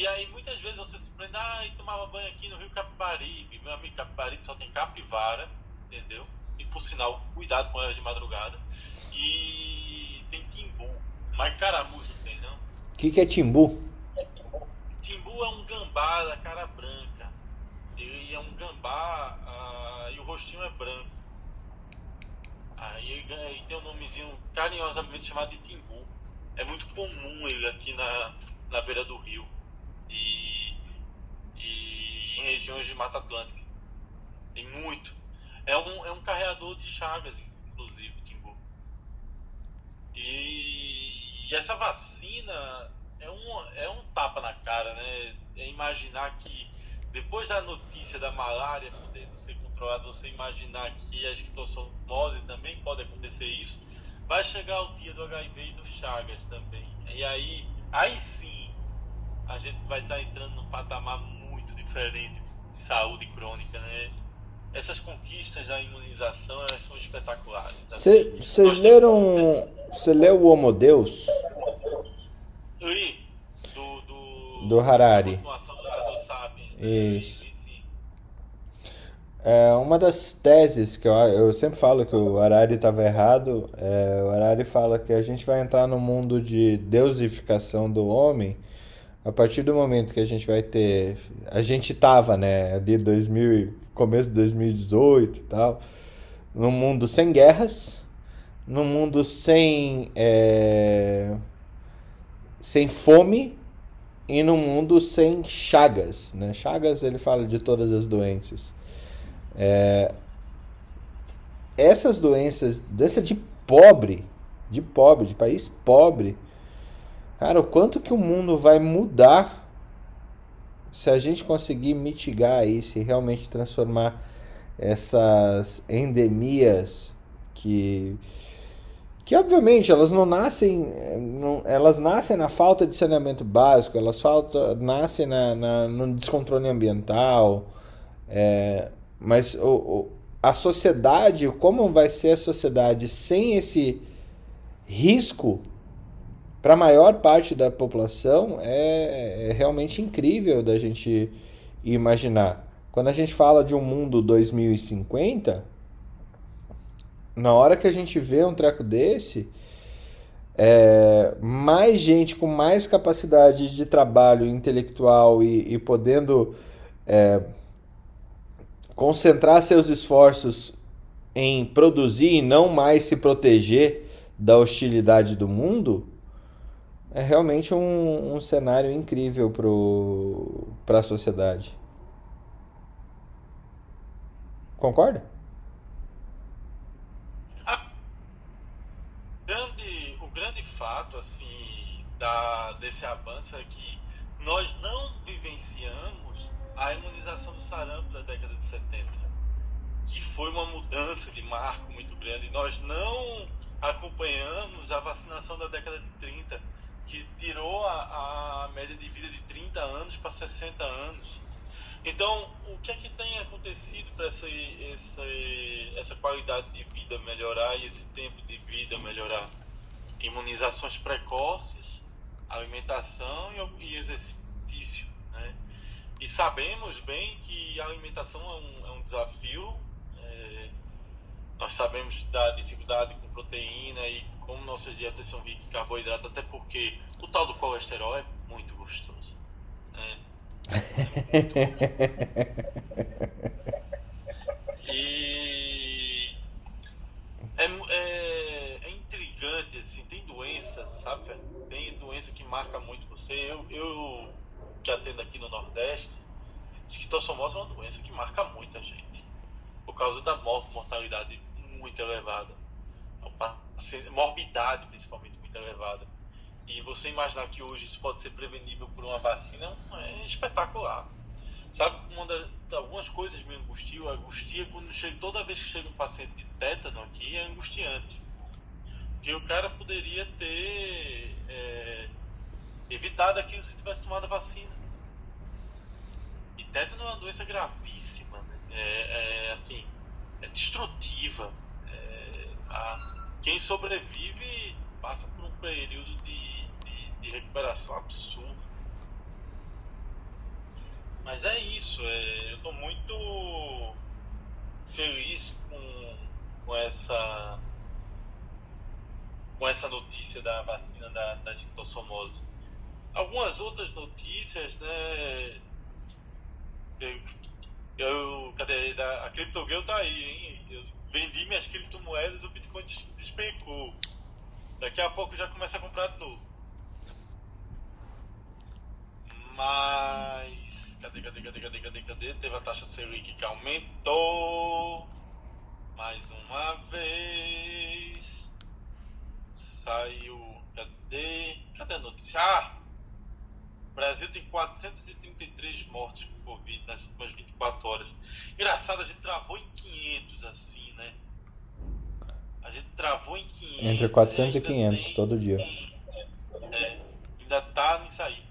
E aí muitas vezes você se prende, ah, e tomava banho aqui no Rio Capibaribe. Meu amigo Capibaribe só tem capivara, entendeu? E por sinal, cuidado com elas de madrugada. E tem timbu. Mas caramujo não tem não.
O que, que é timbu?
Timbu é um gambá da cara branca. Ele é um gambá uh, e o rostinho é branco. Aí ele tem um nomezinho carinhosamente chamado de timbu. É muito comum ele aqui na, na beira do rio e, e em regiões de Mata Atlântica. Tem muito. É um, é um carreador de chagas, inclusive, o timbu. E, e essa vacina é um, é um tapa na cara, né? É imaginar que depois da notícia da malária podendo ser controlada, você imaginar que a esquistossomose também pode acontecer isso, vai chegar o dia do HIV e do Chagas também. E aí, aí sim, a gente vai estar entrando num patamar muito diferente de saúde crônica, né? Essas conquistas da imunização elas são espetaculares.
Vocês assim, leram. Você leu o Homo Deus?
Li, do, do,
do Harari.
Do
isso. É, uma das teses que eu, eu sempre falo que o Harari estava errado, é, o Harari fala que a gente vai entrar no mundo de deusificação do homem a partir do momento que a gente vai ter. A gente estava, né, ali 2000, começo de 2018 e tal, num mundo sem guerras, num mundo sem. É, sem fome e num mundo sem chagas. Né? Chagas ele fala de todas as doenças. É, essas doenças, dessa de pobre, de pobre, de país pobre, cara, o quanto que o mundo vai mudar se a gente conseguir mitigar isso e realmente transformar essas endemias que que obviamente elas não nascem, não, elas nascem na falta de saneamento básico, elas falta, nascem na, na no descontrole ambiental, é, mas o, o, a sociedade, como vai ser a sociedade sem esse risco para a maior parte da população é, é realmente incrível da gente imaginar. Quando a gente fala de um mundo 2050, na hora que a gente vê um treco desse, é, mais gente com mais capacidade de trabalho intelectual e, e podendo é, concentrar seus esforços em produzir e não mais se proteger da hostilidade do mundo, é realmente um, um cenário incrível para a sociedade. Concorda?
fato assim da, desse avanço é que nós não vivenciamos a imunização do sarampo da década de 70, que foi uma mudança de marco muito grande. Nós não acompanhamos a vacinação da década de 30, que tirou a, a média de vida de 30 anos para 60 anos. Então, o que é que tem acontecido para essa, essa, essa qualidade de vida melhorar e esse tempo de vida melhorar? imunizações precoces, alimentação e, exercício. Né? E sabemos bem que a alimentação é um, é um desafio. É, nós sabemos da dificuldade com proteína e como nossas dietas são ricas em carboidrato, até porque o tal do colesterol é muito gostoso. Né? É muito e é, é, é intrigante, assim, tem doença, sabe? Tem doença que marca muito você. Eu, eu que atendo aqui no Nordeste, esquistossomose é uma doença que marca muita gente. Por causa da mortalidade muito elevada. Morbidade, principalmente, muito elevada. E você imaginar que hoje isso pode ser prevenível por uma vacina é espetacular. Sabe uma das, algumas coisas me angustiam? Angustia quando chega, toda vez que chega um paciente de tétano aqui é angustiante. Porque o cara poderia ter é, evitado aquilo se tivesse tomado a vacina. E tétano é uma doença gravíssima, né? é, é, assim, é destrutiva. É, a, quem sobrevive passa por um período de, de, de recuperação absurdo. Mas é isso, é, eu estou muito feliz com, com essa com essa notícia da vacina da, da esquistossomose. Algumas outras notícias, né? Eu, eu cadê? Da, a CryptoGirl tá aí, hein? Vendi minhas criptomoedas, o Bitcoin despencou. Daqui a pouco já começa a comprar de novo. Mas. Cadê, cadê, cadê, cadê, cadê, cadê? Teve a taxa Selic que aumentou. Mais uma vez. Saiu. Cadê? Cadê a notícia? Ah! Brasil tem 433 mortes por Covid nas últimas 24 horas. Engraçado, a gente travou em 500 assim, né? A gente travou em 500.
Entre 400 e 500 tem, todo dia.
É, ainda tá nisso aí.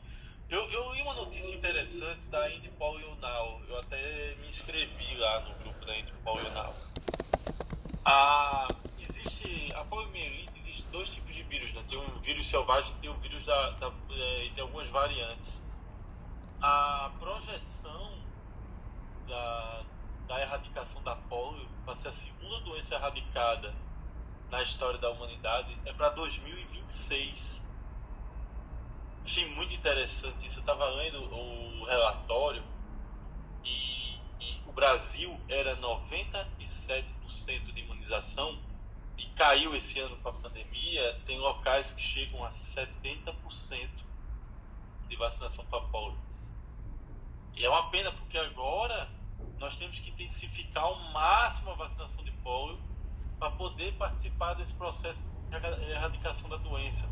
Eu, eu li uma notícia interessante da Indy Paul Now. Eu até me inscrevi lá no grupo da Indy Paul Now. A, existe, a poliomielite, existe dois tipos de vírus, né? Tem um vírus selvagem e tem um vírus da, da, é, e tem algumas variantes. A projeção da, da erradicação da polio para ser a segunda doença erradicada na história da humanidade é para 2026 achei muito interessante isso. Eu estava lendo o relatório e, e, o Brasil era 97% de imunização e caiu esse ano para a pandemia. Tem locais que chegam a 70% de vacinação para polio. E é uma pena porque agora nós temos que intensificar ao máximo a vacinação de polio para poder participar desse processo de erradicação da doença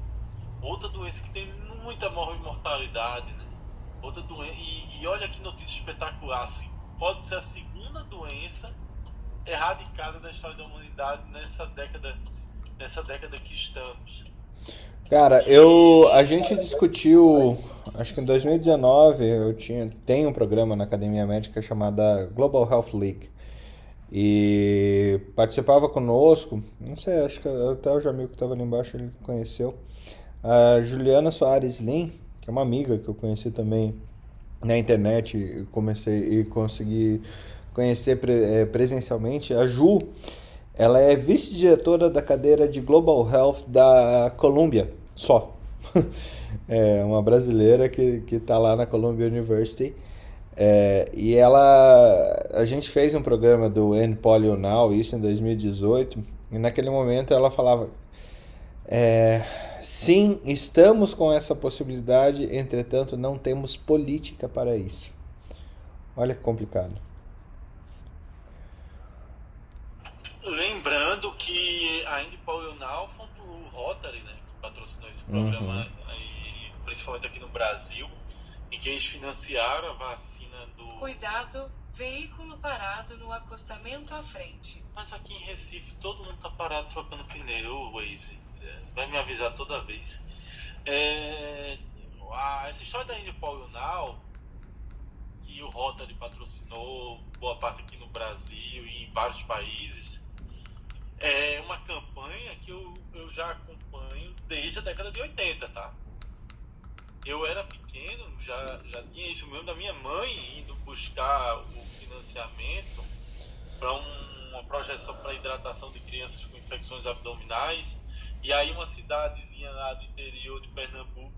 Outra doença que tem muita mortalidade, né? Outra doença, e, e olha que notícia espetacular, assim, pode ser a segunda doença erradicada da história da humanidade nessa década, nessa década que estamos.
Cara, eu a gente discutiu, acho que em 2019 eu tinha tem um programa na Academia Médica chamada Global Health League. E participava conosco, não sei, acho que até o Jamil que estava ali embaixo ele conheceu. A Juliana Soares Lin, que é uma amiga que eu conheci também na internet e comecei e consegui conhecer eh, presencialmente, a Ju, ela é vice-diretora da cadeira de Global Health da Columbia, só. <laughs> é uma brasileira que está lá na Columbia University. É, e ela, a gente fez um programa do End Polio Now, isso em 2018, e naquele momento ela falava, é, sim, estamos com essa possibilidade, entretanto, não temos política para isso. Olha que complicado.
Lembrando que a Indy Now foi o Rotary, né, que patrocinou esse programa, uhum. aí, principalmente aqui no Brasil, em que eles financiaram a vacina do.
Cuidado, veículo parado no acostamento à frente.
Mas aqui em Recife todo mundo tá parado trocando pneu, Waze vai me avisar toda vez. É, a, essa história da Indy Paul Now, que o Rotary patrocinou boa parte aqui no Brasil e em vários países, é uma campanha que eu, eu já acompanho desde a década de 80, tá? Eu era pequeno, já, já tinha isso mesmo da minha mãe indo buscar o financiamento para um, uma projeção para hidratação de crianças com infecções abdominais e aí uma cidadezinha lá do interior de Pernambuco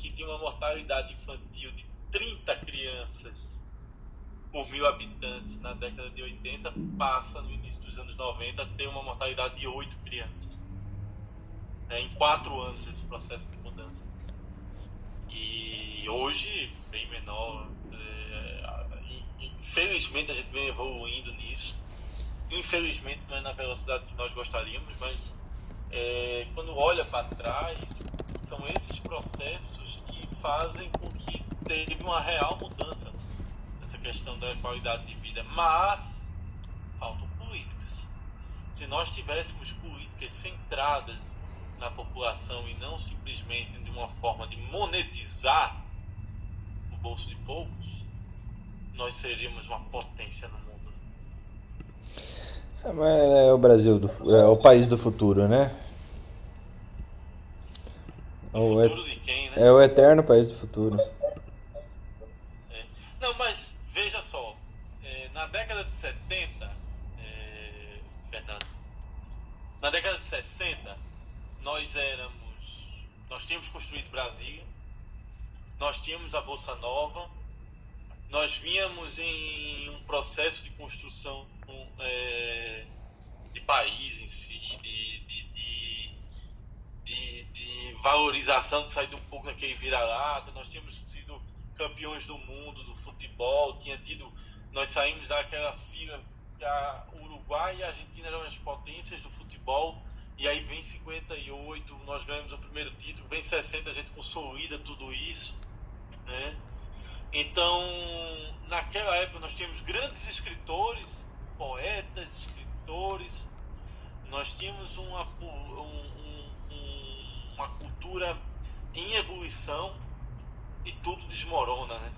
que tinha uma mortalidade infantil de 30 crianças por mil habitantes na década de 80, passa no início dos anos 90 a ter uma mortalidade de 8 crianças. É, em 4 anos esse processo de mudança. E hoje, bem menor. É, infelizmente a gente vem evoluindo nisso. Infelizmente não é na velocidade que nós gostaríamos, mas é, quando olha para trás, são esses processos que fazem com que teve uma real mudança questão da qualidade de vida, mas faltam políticas. Se nós tivéssemos políticas centradas na população e não simplesmente de uma forma de monetizar o bolso de poucos, nós seríamos uma potência no mundo.
É, mas é o Brasil, do, é o país do futuro, né?
O futuro de quem, né?
É o eterno país do futuro.
É. Não, mas é, na década de 70, é, Fernando, na década de 60, nós éramos, nós tínhamos construído Brasília, nós tínhamos a Bolsa Nova, nós vínhamos em um processo de construção é, de país em si, de, de, de, de, de valorização, de sair um pouco daquele vira-lata. Nós tínhamos sido campeões do mundo do futebol, tinha tido, nós saímos daquela fila que Uruguai e a Argentina eram as potências do futebol. E aí vem 58, nós ganhamos o primeiro título, vem 60, a gente consolida tudo isso, né? Então, naquela época nós tínhamos grandes escritores, poetas, escritores, nós tínhamos uma, um, um, uma cultura em ebulição e tudo desmorona, né?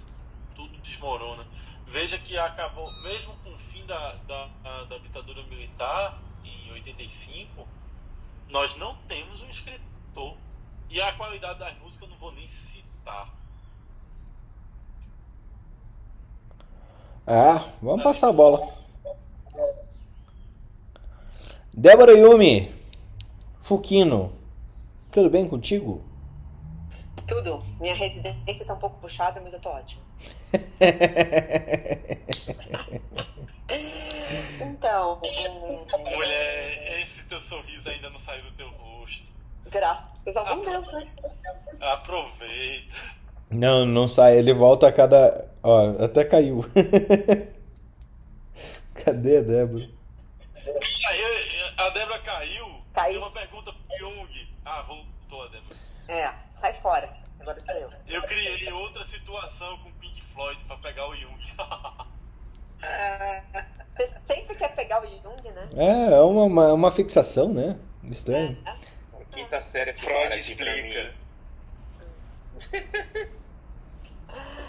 Tudo desmorona. Veja que acabou, mesmo com o fim da, da, da ditadura militar, em 85, nós não temos um escritor. E a qualidade das músicas eu não vou nem citar.
Ah, vamos passar a bola. Débora Yumi, Fukino, tudo bem contigo?
Tudo. Minha residência tá um pouco puxada, mas eu tô ótimo. <laughs> então.
Mulher, esse teu sorriso ainda não saiu do teu rosto.
Graças a Deus, né?
Aproveita.
Não, não sai. Ele volta a cada. Ó, até caiu. <laughs> Cadê a Débora?
A Débora caiu.
Caiu.
Tem uma pergunta pro Jung. Ah, voltou a Débora.
É, sai fora. Agora sou eu.
Eu criei outra situação com Pink Floyd pra pegar o Jung.
Você sempre quer pegar o Jung, né?
É, é uma, uma, uma fixação, né? Estranho.
É.
Quinta série
Freud
aqui pra mim.
explica.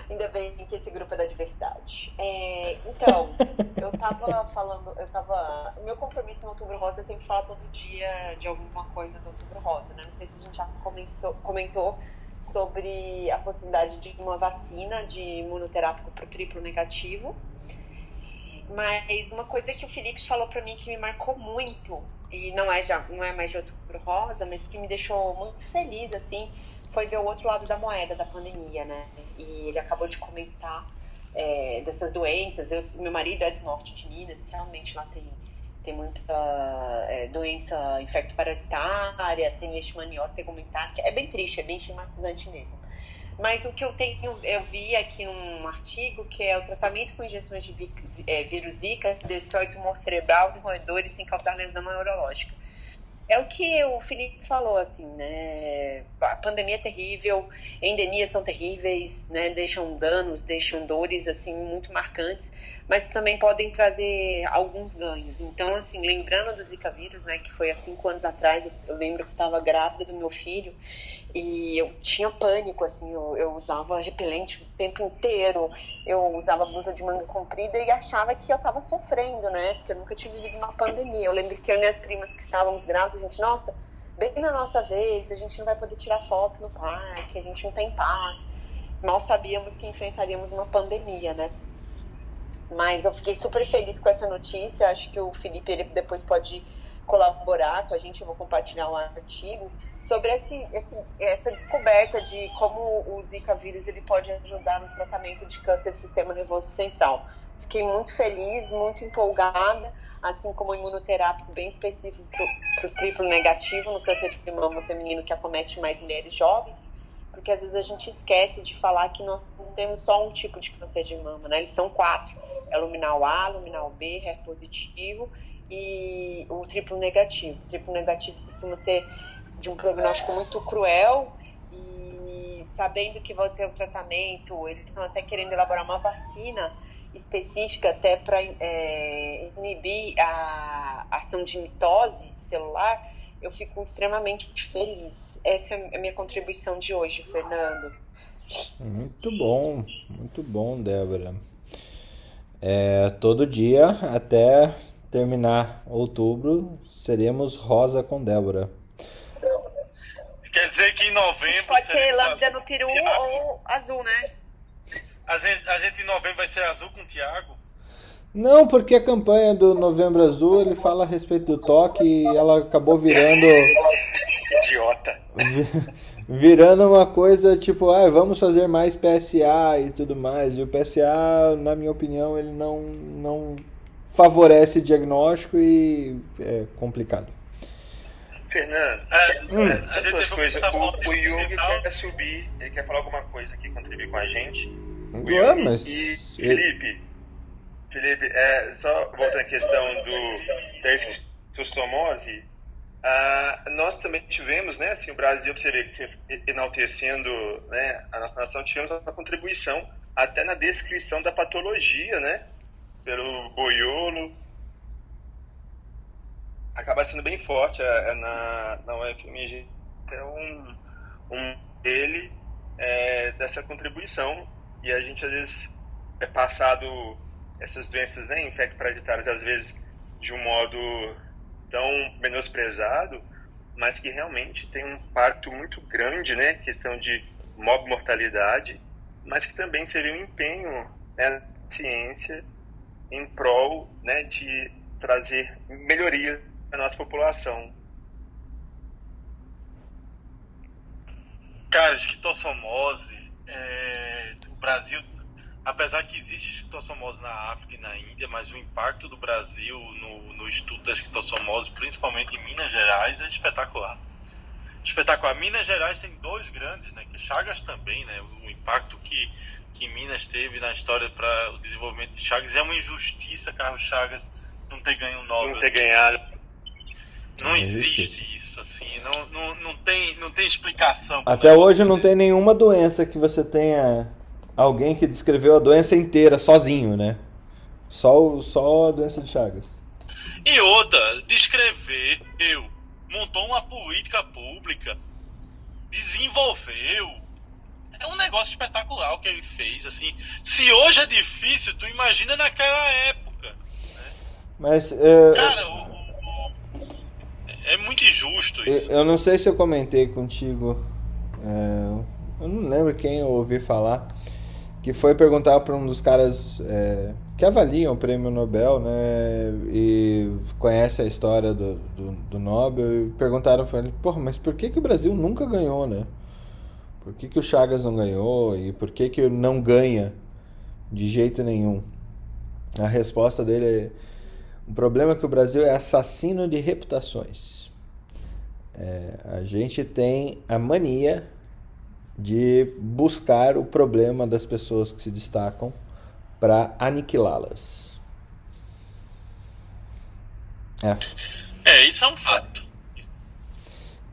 Ainda bem que esse grupo é da diversidade. É, então, <laughs> eu tava falando, eu tava. O meu compromisso no Outubro Rosa é sempre falar todo dia de alguma coisa do Outubro Rosa, né? Não sei se a gente já comentou, comentou sobre a possibilidade de uma vacina de imunoterápico pro triplo negativo. Mas uma coisa que o Felipe falou para mim que me marcou muito, e não é, já, não é mais de Outubro Rosa, mas que me deixou muito feliz, assim, foi ver o outro lado da moeda da pandemia, né? E ele acabou de comentar é, dessas doenças. Eu, meu marido é do norte de Minas, realmente lá tem, tem muita é, doença infecto-parasitária, tem leishmaniose tegumentaire, que é bem triste, é bem estigmatizante mesmo. Mas o que eu tenho, eu vi aqui num artigo que é o tratamento com injeções de é, vírus Zika destrói tumor cerebral de roedores sem causar lesão neurológica. É o que o Felipe falou, assim, né? A pandemia é terrível, endemias são terríveis, né? Deixam danos, deixam dores, assim, muito marcantes, mas também podem trazer alguns ganhos. Então, assim, lembrando do Zika vírus, né? Que foi há cinco anos atrás, eu lembro que estava grávida do meu filho e eu tinha pânico, assim, eu, eu usava repelente o tempo inteiro, eu usava blusa de manga comprida e achava que eu estava sofrendo, né? Porque eu nunca tinha vivido uma pandemia. Eu lembro que eu e minhas primas que estávamos grávidas, a gente, nossa, bem na nossa vez, a gente não vai poder tirar foto no parque, a gente não tem paz. Mal sabíamos que enfrentaríamos uma pandemia, né? Mas eu fiquei super feliz com essa notícia. Acho que o Felipe ele depois pode colaborar com a gente. Eu vou compartilhar um artigo sobre esse, esse, essa descoberta de como o Zika vírus ele pode ajudar no tratamento de câncer do sistema nervoso central. Fiquei muito feliz, muito empolgada, assim como o imunoterápico bem específico para o triplo negativo no câncer de mama feminino que acomete mais mulheres jovens, porque às vezes a gente esquece de falar que nós não temos só um tipo de câncer de mama, né? Eles são quatro: é luminal A, luminal B, HER positivo e o triplo negativo. O triplo negativo costuma ser de um prognóstico muito cruel e sabendo que vão ter um tratamento, eles estão até querendo elaborar uma vacina específica até para é, inibir a ação de mitose celular, eu fico extremamente feliz. Essa é a minha contribuição de hoje, Fernando.
Muito bom, muito bom, Débora. É, todo dia até terminar outubro seremos rosa com Débora.
Quer dizer que em novembro.
Pode ser lambda no peru ou azul, né?
A gente, a gente em novembro vai ser azul com o Thiago?
Não, porque a campanha do Novembro Azul ele fala a respeito do toque e ela acabou virando.
Idiota.
Virando uma coisa tipo, ah, vamos fazer mais PSA e tudo mais. E o PSA, na minha opinião, ele não, não favorece diagnóstico e é complicado.
Fernando,
É,
Hum.
gente
duas
teve
coisas. O, o Jung quer subir, ele quer falar alguma coisa aqui, contribuir com a gente. O Jung
mas.
E Felipe, Felipe, é, só voltando à questão do, da esquistostomose, ah, nós também tivemos, né, assim, o Brasil, você ver que você enaltecendo né, a nossa nação, tivemos uma contribuição até na descrição da patologia, né, pelo Boiolo, acaba sendo bem forte é, é na, na UFMG. Então, um, um dele é, dessa contribuição e a gente às vezes é passado essas doenças né, infecto-parasitárias às vezes de um modo tão menosprezado, mas que realmente tem um impacto muito grande, né, questão de mortalidade, mas que também seria um empenho né, da ciência em prol né, de trazer melhoria à nossa população.
Cara, esquistossomose, é, o Brasil, apesar que existe esquistossomose na África e na Índia, mas o impacto do Brasil no, no estudo da esquistossomose, principalmente em Minas Gerais, é espetacular. Espetacular. Minas Gerais tem dois grandes, né? Que Chagas também, né? O impacto que, que Minas teve na história para o desenvolvimento de Chagas é uma injustiça, Carlos Chagas não ter ganho o Nobel.
Não ter ganhado.
Não existe isso, assim, não, não, não, tem, não tem explicação.
Até
negócio
hoje não tem nenhuma doença que você tenha alguém que descreveu a doença inteira sozinho, né? Só, o- só a doença de Chagas.
E outra, descreveu, montou uma política pública, desenvolveu. É um negócio espetacular o que ele fez, assim. Se hoje é difícil, tu imagina naquela época.
Mas é,
Cara, o- é muito injusto
eu,
isso.
eu não sei se eu comentei contigo. é, eu não lembro quem eu ouvi falar. Que foi perguntar para um dos caras é, que avaliam o prêmio Nobel, né? E conhece a história do, do, do Nobel. E perguntaram para ele: Porra, mas por que, que o Brasil nunca ganhou, né? Por que, que o Chagas não ganhou? E por que, que não ganha de jeito nenhum? A resposta dele é: o problema é que o Brasil é assassino de reputações. É, a gente tem a mania de buscar o problema das pessoas que se destacam para aniquilá-las. É.
É, isso é um fato.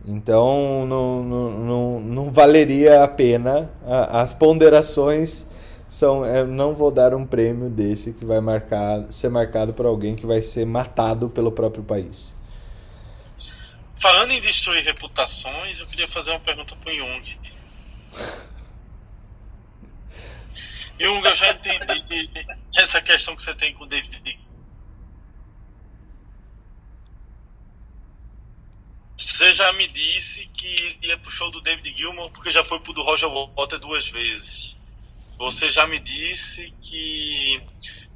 Então não, não, não, não valeria a pena. As ponderações são. Eu não vou dar um prêmio desse que vai marcar, ser marcado por alguém que vai ser matado pelo próprio país.
Falando em destruir reputações, eu queria fazer uma pergunta pro Jung. Jung, eu já entendi essa questão que você tem com o David. Você já me disse que ia pro show do David Gilmour porque já foi pro do Roger Waters duas vezes. Você já me disse que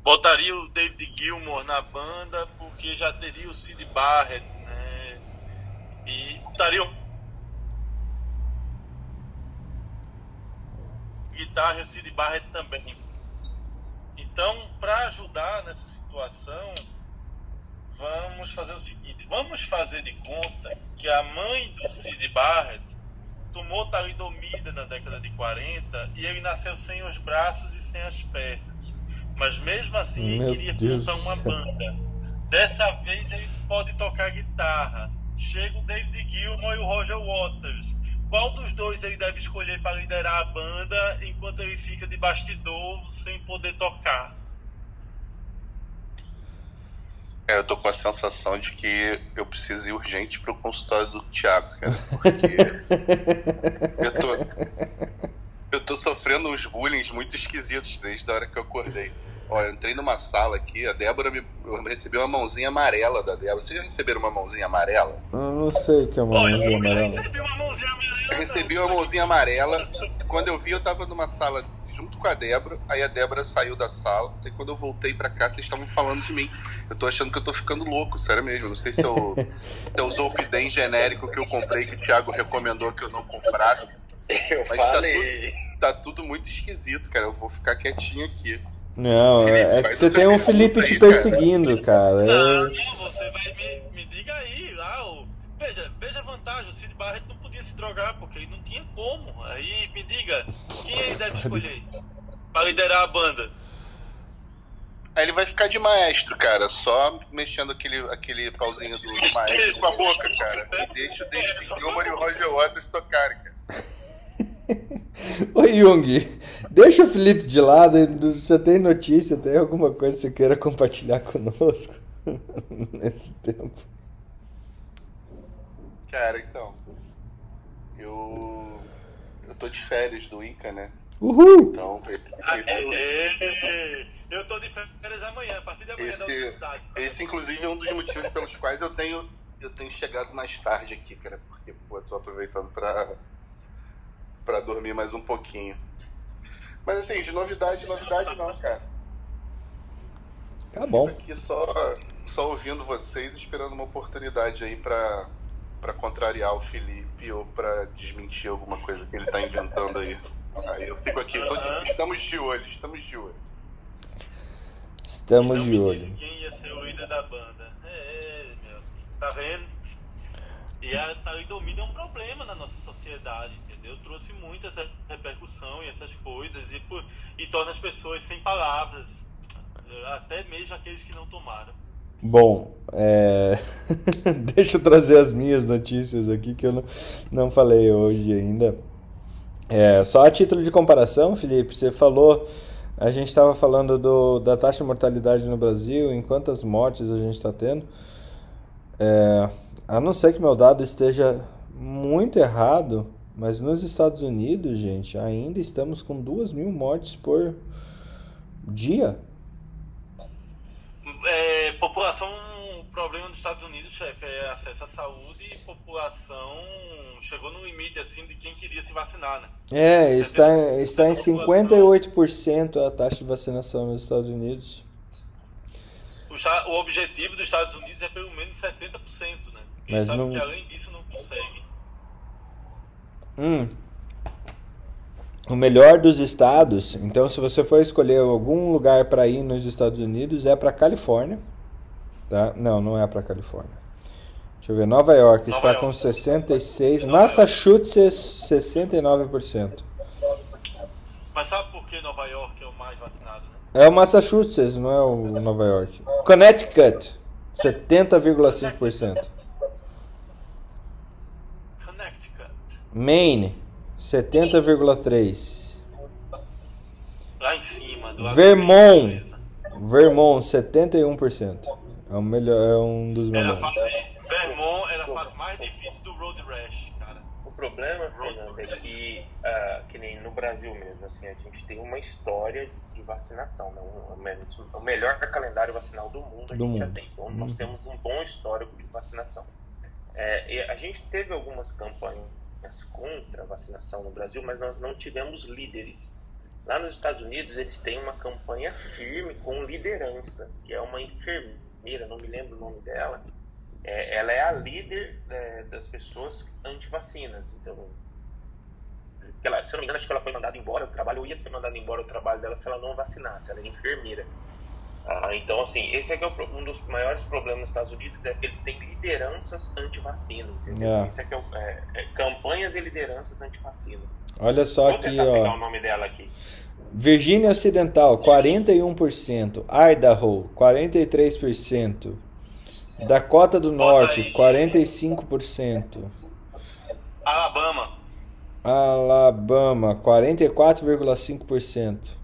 botaria o David Gilmour na banda porque já teria o Sid Barrett, né? E botaria o guitarra e o Sid Barrett também. Então, para ajudar nessa situação, vamos fazer o seguinte: vamos fazer de conta que a mãe do Sid Barrett tomou talidomida na década de 40 e ele nasceu sem os braços e sem as pernas. Mas mesmo assim,
Meu
ele queria
Deus
montar uma banda. Dessa vez ele pode tocar guitarra chega o David Gilmour e o Roger Waters. Qual dos dois ele deve escolher para liderar a banda enquanto ele fica de bastidor sem poder tocar?
É, eu tô com a sensação de que eu preciso ir urgente pro consultório do Thiago, cara. Porque <laughs> eu tô. Eu tô sofrendo uns bullying muito esquisitos desde a hora que eu acordei. Ó, eu entrei numa sala aqui, a Débora me. Eu recebi uma mãozinha amarela da Débora. Vocês já receberam uma mãozinha amarela?
Eu não sei o que é uma
Olha,
mãozinha
eu
amarela.
recebi uma mãozinha amarela.
Eu recebi uma mãozinha amarela. Quando eu vi, eu tava numa sala junto com a Débora. Aí a Débora saiu da sala. E quando eu voltei pra cá, vocês estavam falando de mim. Eu tô achando que eu tô ficando louco, sério mesmo. Não sei se eu, se eu usou o Pidem genérico que eu comprei, que o Thiago recomendou que eu não comprasse. <laughs>
Eu
Mas tá
falei.
Tá tudo muito esquisito, cara. Eu vou ficar quietinho aqui.
Não,
Felipe,
é que você
o
tem um Felipe
aí,
te
cara.
perseguindo, cara.
Não,
É-
não, você vai me, me diga aí lá. O, veja, veja a vantagem, o Cid Barreto não podia se drogar, porque ele não tinha como. Aí me diga, quem ele deve escolher pra liderar a banda?
Aí ele vai ficar de maestro, cara. Só mexendo aquele, aquele pauzinho do, do maestro com a boca, cara. E deixa o David Gilmour e o Roger Waters tocarem, cara. <laughs>
Ô Jung, deixa o Felipe de lado. Você tem notícia, tem alguma coisa que você queira compartilhar conosco <laughs> nesse tempo?
Cara, então. Eu. Eu tô de férias do Inca, né?
Uhul!
Então,
É, eu tô de férias amanhã, a partir de amanhã da
esse,
universidade.
esse inclusive é um dos motivos pelos quais eu tenho, eu tenho chegado mais tarde aqui, cara. Porque, pô, eu tô aproveitando pra, pra dormir mais um pouquinho. Mas assim, de novidade, novidade não, cara.
Tá bom.
aqui só, só ouvindo vocês, esperando uma oportunidade aí pra, pra contrariar o Felipe ou pra desmentir alguma coisa que ele tá inventando aí. Aí eu fico aqui, tô de- estamos de olho, estamos de olho.
Estamos
Não
de olho.
quem ia ser o líder da banda. É, meu, tá vendo? E a talidomida é um problema na nossa sociedade, entendeu? Trouxe muito essa repercussão e essas coisas e, por- e torna as pessoas sem palavras, até mesmo aqueles que não tomaram.
Bom, é... <laughs> deixa eu trazer as minhas notícias aqui que eu não, não falei hoje ainda. É, só a título de comparação, Felipe, você falou, a gente estava falando do, da taxa de mortalidade no Brasil, em quantas mortes a gente está tendo. É, a não ser que meu dado esteja muito errado, mas nos Estados Unidos, gente, ainda estamos com duas mil mortes por dia.
É, população, o problema dos Estados Unidos, chefe, é acesso à saúde e população chegou no limite assim de quem queria se vacinar, né?
É,
Você
está, está em
você vê
58% a taxa de vacinação nos Estados Unidos.
O, o objetivo dos Estados Unidos é pelo menos 70%, né? Quem
Mas
sabe
não-
que além disso não consegue.
Hum. O melhor dos estados, então se você for escolher algum lugar para ir nos Estados Unidos, é para Califórnia. Tá? Não, não é para Califórnia. Deixa eu ver, Nova York
Nova
está
York.
com 66,
Nova York.
Massachusetts 69%.
Mas sabe por que Nova York é o mais vacinado, né?
É o Massachusetts, não é o Nova York. Connecticut 70,5%.
Connecticut.
Maine 70,3%.
Lá em cima, do lado
Vermont. Vermont 71%. É o melhor, é um dos
Era a
melhores.
fase, Vermont era a fase mais difícil do Road Rash, cara.
O problema, Fernando, é que, ah, que nem no Brasil mesmo, assim, a gente tem uma história de vacinação, né? o, o melhor calendário vacinal do mundo a
Do
gente já
mundo.
tem. Então, nós temos um bom histórico de vacinação. É, e a gente teve algumas campanhas contra a vacinação no Brasil, mas nós não tivemos líderes. Lá nos Estados Unidos, eles têm uma campanha firme com liderança, que é uma enfermeira, não me lembro o nome dela, é, ela é a líder é, das pessoas anti-vacinas. Então, ela, se eu não me engano, acho que ela foi mandada embora do trabalho, ou ia ser mandada embora do trabalho dela se ela não vacinasse, ela é enfermeira. Ah, então, assim, esse é, que é um dos maiores problemas nos Estados Unidos, é que eles têm lideranças anti-vacina, entendeu?
É.
Isso é que é, é- é campanhas e lideranças anti-vacina.
Olha só
Vou
aqui,
tentar pegar o
ó.
nome dela aqui.
Virgínia Ocidental 41%, Idaho 43%, Dakota do Norte
aí.
45%,
Alabama.
Alabama 44,5%.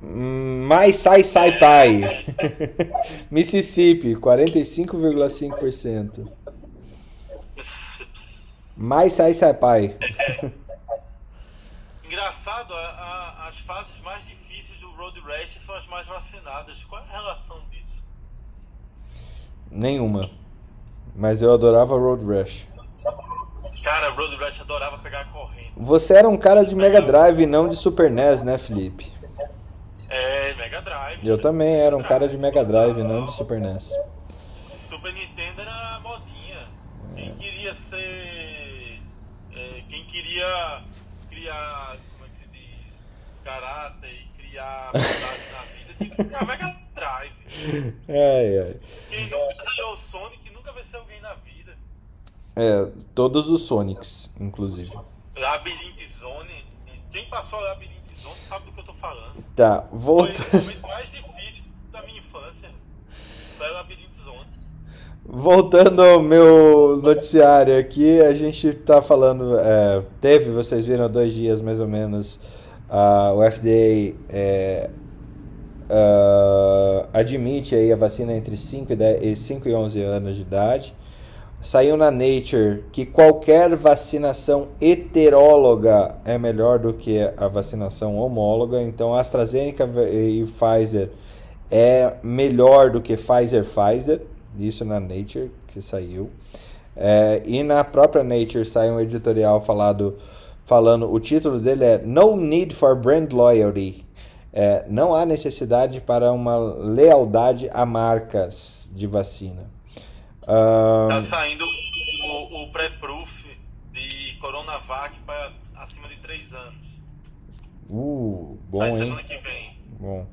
Mais sai sai pai. <laughs> Mississippi, 45,5%. Mais sai sai pai. <laughs>
Engraçado, a, a, as fases mais difíceis do Road Rash são as mais vacinadas. Qual é a relação disso?
Nenhuma. Mas eu adorava Road Rash.
Cara, Road Rash adorava pegar correndo.
Você era um cara de Mega Drive e não de Super NES, né, Felipe?
É, Mega Drive.
Eu também era um cara de Mega Drive não de Super NES.
Super Nintendo era modinha. Quem queria ser. é, quem queria criar. Como é que se diz? Caráter e criar vontade na vida tinha que criar Mega Drive. <laughs>
Ai, ai.
Quem nunca o Sonic nunca vai ser alguém na vida.
É, todos os Sonics, inclusive.
Labyrinth Zone. Quem passou a Labyrinth Zone sabe do que eu tô falando.
Tá,
Foi
volta.
o momento mais difícil da minha infância. Foi a Labyrinth Zone.
Voltando ao meu noticiário aqui, a gente tá falando. é, teve, vocês viram há dois dias mais ou menos, a- o FDA é, ah, admite aí a vacina entre 5 e, 10, e 5 e 11 anos de idade. Saiu na Nature que qualquer vacinação heteróloga é melhor do que a vacinação homóloga. Então, AstraZeneca e Pfizer é melhor do que Pfizer Pfizer. Isso na Nature que saiu. É, e na própria Nature saiu um editorial falado, falando, o título dele é No Need for Brand Loyalty. É, não há necessidade para uma lealdade a marcas de vacina. Ahn,
Tá saindo o, o pré-proof de Coronavac para acima de 3 anos.
uh, bom,
Sai
hein?
semana que vem.
Bom.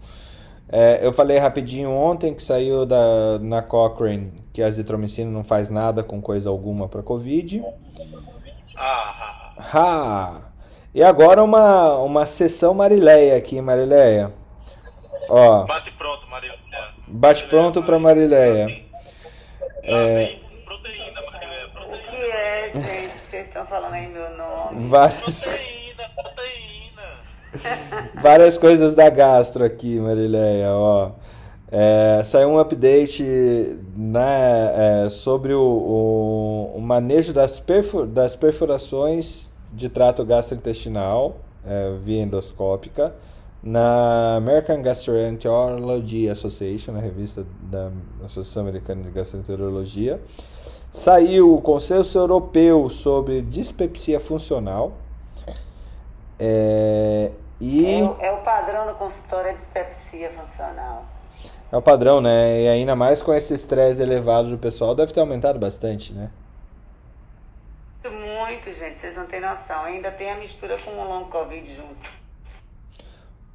É, eu falei rapidinho ontem que saiu da, na Cochrane que a azitromicina não faz nada com coisa alguma para Covid.
Ah,
Ha! E agora uma, uma sessão Marileia aqui, Marileia. Ó,
bate pronto, Maria.
bate pronto para Marileia.
Lá
É.
vem proteína.
O
Proteína.
que é, gente, que vocês estão falando aí meu nome?
Várias,
Proteína, proteína. <laughs>
várias coisas da gastro aqui, Marileia, ó. É, saiu um update né, é, sobre o, o- o manejo das, das perfurações de trato gastrointestinal é, via endoscópica na American Gastroenterology Association, na revista da Associação Americana de Gastroenterologia. Saiu o Consenso Europeu sobre Dispepsia Funcional. É, e
É, o- é o padrão do consultório é dispepsia funcional.
é o padrão, né? E ainda mais com esse estresse elevado do pessoal, deve ter aumentado bastante, né?
Muito, gente, vocês não têm noção. Ainda tem a mistura com o long covid junto.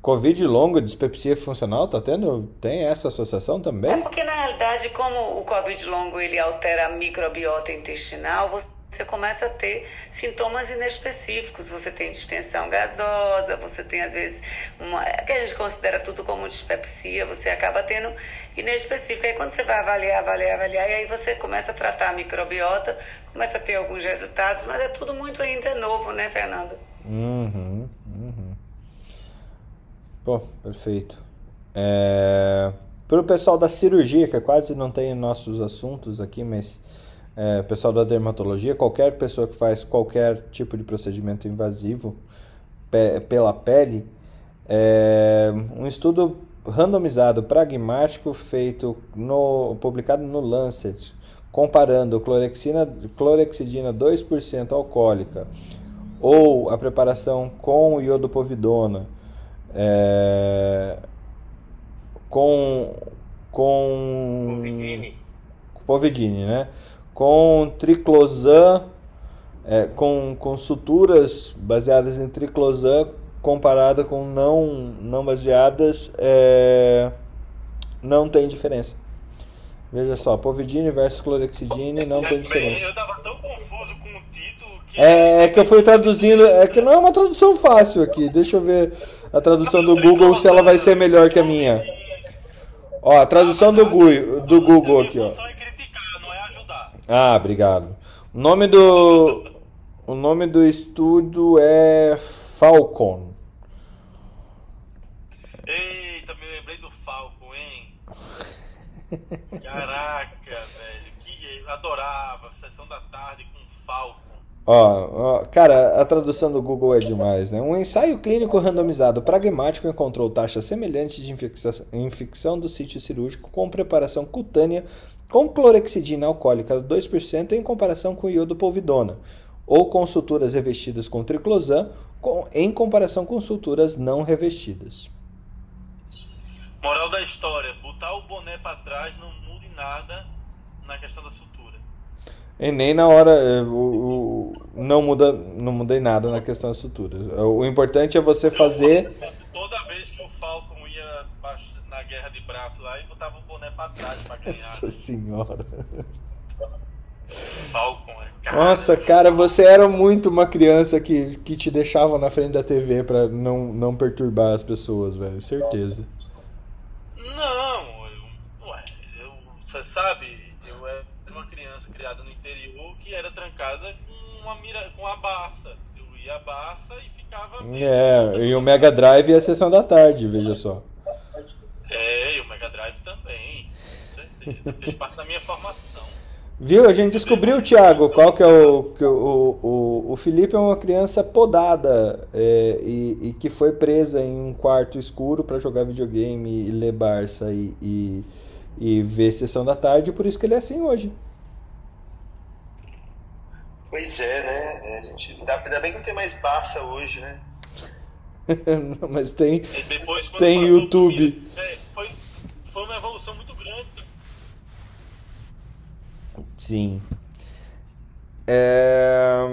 Covid longo, dispepsia funcional, tá tendo? Tem essa associação
É
também?
porque, na realidade, como o Covid longo ele altera a microbiota intestinal, você começa a ter sintomas inespecíficos. Você tem distensão gasosa, você tem, às vezes, uma. que a gente considera tudo como dispepsia, você acaba tendo inespecífico. Aí, quando você vai avaliar, avaliar, avaliar, e aí você começa a tratar a microbiota, começa a ter alguns resultados, mas é tudo muito ainda novo, né, Fernando?
Uhum. Pô, perfeito. É... Para o pessoal da cirurgia, que quase não tem nossos assuntos aqui, mas é, pessoal da dermatologia, qualquer pessoa que faz qualquer tipo de procedimento invasivo pe- pela pele, é, um estudo randomizado pragmático feito no, publicado no Lancet, comparando clorexina, clorexidina 2% alcoólica ou a preparação com iodopovidona é, com com
Povidine.
povidine, né? Com triclosan, é, com, com suturas baseadas em triclosan comparada com não, não baseadas, é, não tem diferença. Veja só, povidine versus clorexidine não tem diferença.
eu tava tão confuso com o título que.
É, é que eu fui traduzindo, é que não é uma tradução fácil aqui. Deixa eu ver a tradução do Google se ela vai ser melhor que a minha. Ó, a tradução do, Gu, do Google aqui, ó.
É
ah, obrigado. O nome do o nome do estudo é Falcon.
Eita, me lembrei do Falcon, hein? <laughs> Caraca, velho. Que adorava sessão da tarde com Falcon.
Ó, ó, cara, a tradução do Google é demais, né? Um ensaio clínico randomizado pragmático encontrou taxas semelhantes de infecção, do sítio cirúrgico com preparação cutânea com clorexidina alcoólica 2% em comparação com iodopovidona, ou com suturas revestidas com triclosan com, em comparação com suturas não revestidas.
Moral da história: botar o boné para trás não muda nada na questão da sutura.
E nem na hora. é, O, o- não, muda, não muda em nada na questão da sutura. O importante é você fazer.
Toda vez que o Falcon ia na guerra de braço lá, ele botava o boné pra trás pra ganhar.
Nossa senhora.
Falcon, é cara.
Nossa, cara, você era muito uma criança que, que te deixava na frente da TV pra não, não perturbar as pessoas, velho. Certeza.
Não, eu, ué, eu, você sabe, eu era uma criança criada no interior que era trancada com uma mira, com a baça. Eu ia à baça e ficava.
É, e o Mega Drive e a sessão da tarde, veja só.
É, e o Mega Drive também. Com certeza. Fez parte da minha formação.
Viu? A gente descobriu, Thiago, qual que é o. Que o, o, o Felipe é uma criança podada é, e, e que foi presa em um quarto escuro pra jogar videogame e ler Barça e, e, e ver sessão da tarde, por isso que ele é assim hoje.
Pois é, né? É, a gente, ainda, bem que não tem mais Barça hoje, né? <laughs>
Não, Mas tem.
E depois,
Tem YouTube.
Twitter, é, foi, foi uma evolução muito grande.
Sim. É,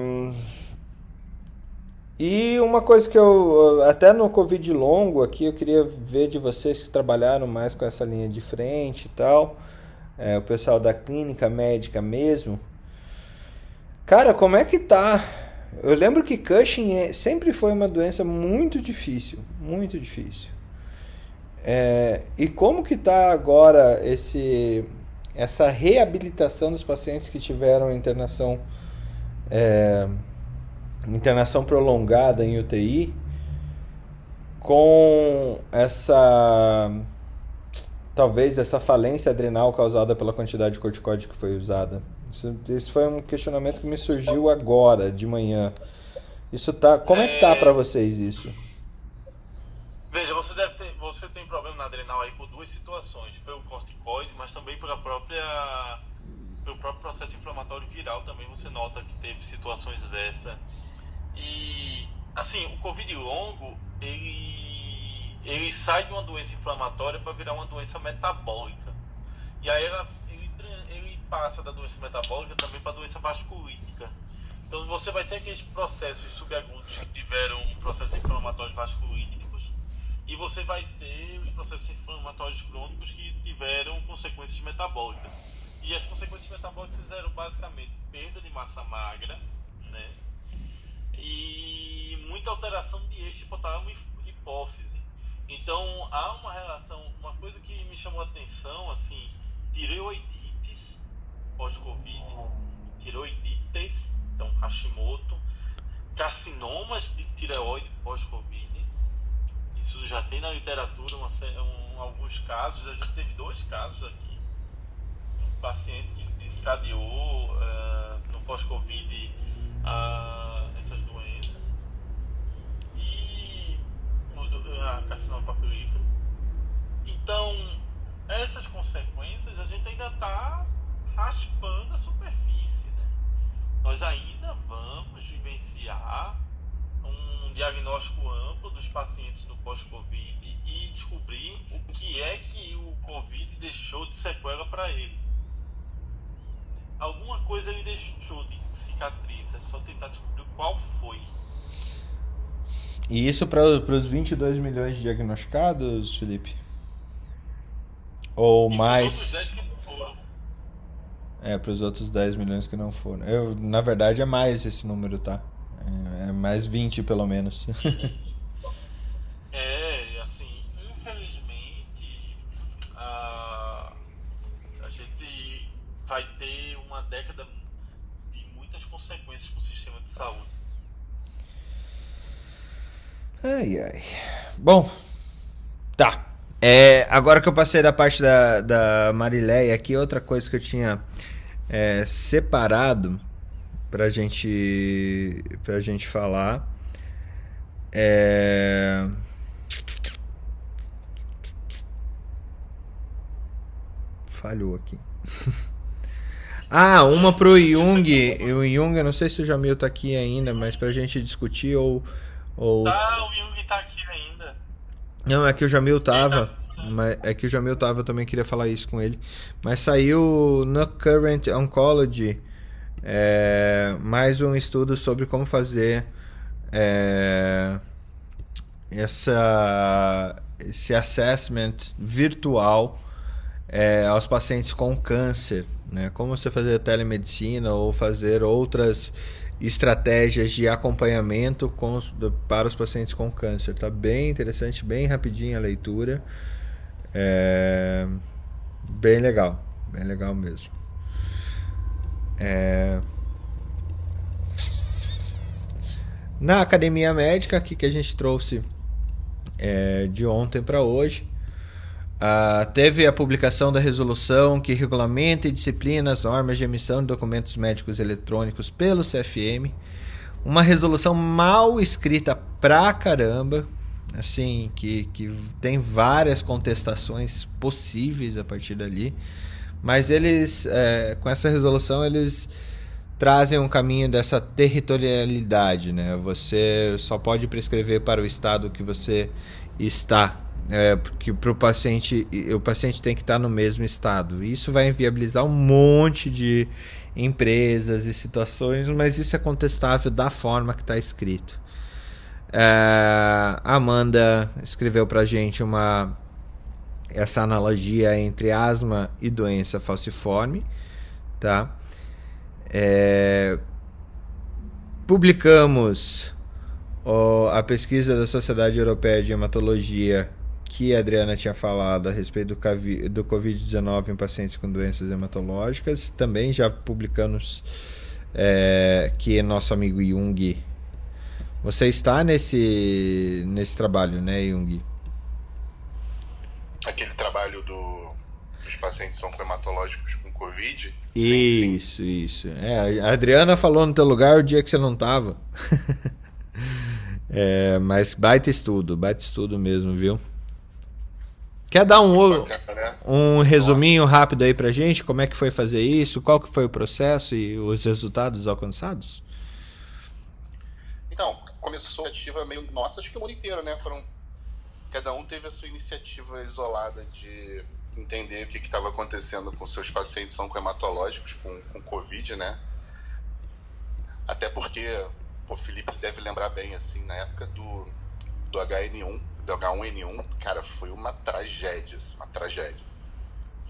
E uma coisa que eu, até no Covid longo aqui, eu queria ver de vocês que trabalharam mais com essa linha de frente e tal, é, o pessoal da clínica médica mesmo. Cara, como é que tá? Eu lembro que Cushing é- sempre foi uma doença muito difícil, muito difícil. É, e como que tá agora esse essa reabilitação dos pacientes que tiveram internação é, internação prolongada em UTI com essa talvez essa falência adrenal causada pela quantidade de corticóide que foi usada. Isso foi um questionamento que me surgiu agora de manhã. Isso tá, como é que tá para vocês isso?
Veja, você deve ter, você tem problema na adrenal aí por duas situações, pelo corticoide, mas também pela própria pelo próprio processo inflamatório viral também você nota que teve situações dessa. E assim, o COVID longo, ele ele sai de uma doença inflamatória para virar uma doença metabólica. E aí ela, passa da doença metabólica também para a doença vasculítica. Então você vai ter aqueles processos subagudos que tiveram processos inflamatórios vasculíticos e você vai ter os processos inflamatórios crônicos que tiveram consequências metabólicas. E as consequências metabólicas eram basicamente perda de massa magra, né? E muita alteração de eixo hipotálamo e hipófise. Então há uma relação, uma coisa que me chamou a atenção, assim, tireoidites pós-Covid, tireoidites, então Hashimoto, carcinomas de tireoide pós-Covid. Isso já tem na literatura uma um- alguns casos, a gente teve dois casos aqui. Um paciente que desencadeou eh, no pós-Covid ah, essas doenças. E a carcinoma papilífero. Então, essas consequências a gente ainda está raspando a superfície. Né? Nós ainda vamos vivenciar um diagnóstico amplo dos pacientes do pós-Covid e descobrir o que é que o Covid deixou de sequela para ele. Alguma coisa ele deixou de cicatriz, é só tentar descobrir qual foi.
E isso para os 22 milhões de diagnosticados, Felipe? Ou
E
mais?
10 que não foram.
É, para os outros 10 milhões que não foram. Eu, na verdade, é mais esse número, tá? É, é mais 20, pelo menos. <laughs>
É, assim, infelizmente, a, a gente vai ter uma década de muitas consequências para o sistema de saúde.
ai, ai. Bom, tá. É, agora que eu passei da parte da, da Marileia aqui, outra coisa que eu tinha é, separado pra gente, pra gente falar é... Falhou aqui. <laughs> ah, uma pro Jung. O Jung, eu não sei se o Jamil tá aqui ainda, mas pra gente discutir ou. ou...
Tá, o Jung tá aqui ainda.
Não, é que o Jamil tava. Mas é que o Jamil tava, eu também queria falar isso com ele. Mas saiu no Current Oncology é, mais um estudo sobre como fazer é, essa, esse assessment virtual é, aos pacientes com câncer, né? Como você fazer telemedicina ou fazer outras estratégias de acompanhamento com, para os pacientes com câncer. Tá bem interessante, bem rapidinho a leitura. É, bem legal, bem legal mesmo. É, na academia médica aqui que a gente trouxe é, de ontem para hoje. Uh, teve a publicação da resolução que regulamenta e disciplina as normas de emissão de documentos médicos eletrônicos pelo CFM. Uma resolução mal escrita pra caramba, assim, que, que tem várias contestações possíveis a partir dali. Mas eles, é, com essa resolução, eles trazem um caminho dessa territorialidade, né? Você só pode prescrever para o estado que você está, é, porque para o paciente, o paciente tem que estar no mesmo estado. Isso vai inviabilizar um monte de empresas e situações, mas isso é contestável da forma que está escrito. É, Amanda escreveu para gente uma essa analogia entre asma e doença falciforme, tá? É, publicamos ó, a pesquisa da Sociedade Europeia de Hematologia que a Adriana tinha falado a respeito do, do Covid-19 em pacientes com doenças hematológicas. Também já publicamos é, que nosso amigo Jung. Você está nesse, nesse trabalho, né, Jung?
Aquele trabalho do, dos pacientes hematológicos Covid.
Isso, isso. É, a Adriana falou no teu lugar o dia que você não tava. <laughs> é, mas baita estudo, baita estudo mesmo, viu? Quer dar um, né? um resuminho rápido aí pra gente? Como é que foi fazer isso? Qual que foi o processo e os resultados alcançados?
Começou a iniciativa meio nossa, acho que o mundo inteiro, né? Foram, cada um teve a sua iniciativa isolada de entender o que estava acontecendo com seus pacientes oncohematológicos com, com Covid, né? Até porque o Felipe deve lembrar bem, assim, na época do, do HN1, do H1N1, cara, foi uma tragédia, assim, uma tragédia.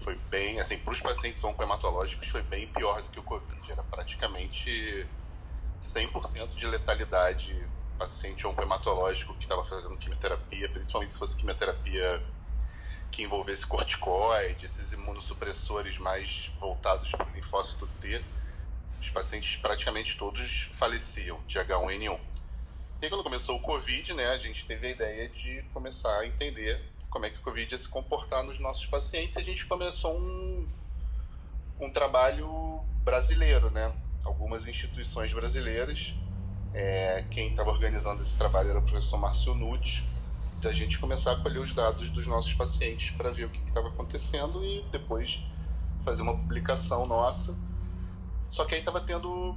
Foi bem, assim, para os pacientes oncohematológicos foi bem pior do que o Covid. Era praticamente 100% de letalidade paciente oncohematológico que estava fazendo quimioterapia, principalmente se fosse quimioterapia que envolvesse corticoides, esses imunossupressores mais voltados para o linfócito T, os pacientes praticamente todos faleciam de H1N1. E quando começou o Covid, né, a gente teve a ideia de começar a entender como é que o Covid ia se comportar nos nossos pacientes e a gente começou um, um trabalho brasileiro, né? Algumas instituições brasileiras. É, quem estava organizando esse trabalho era o professor Márcio Nunes, da gente começar a colher os dados dos nossos pacientes para ver o que estava acontecendo e depois fazer uma publicação nossa. Só que aí estava tendo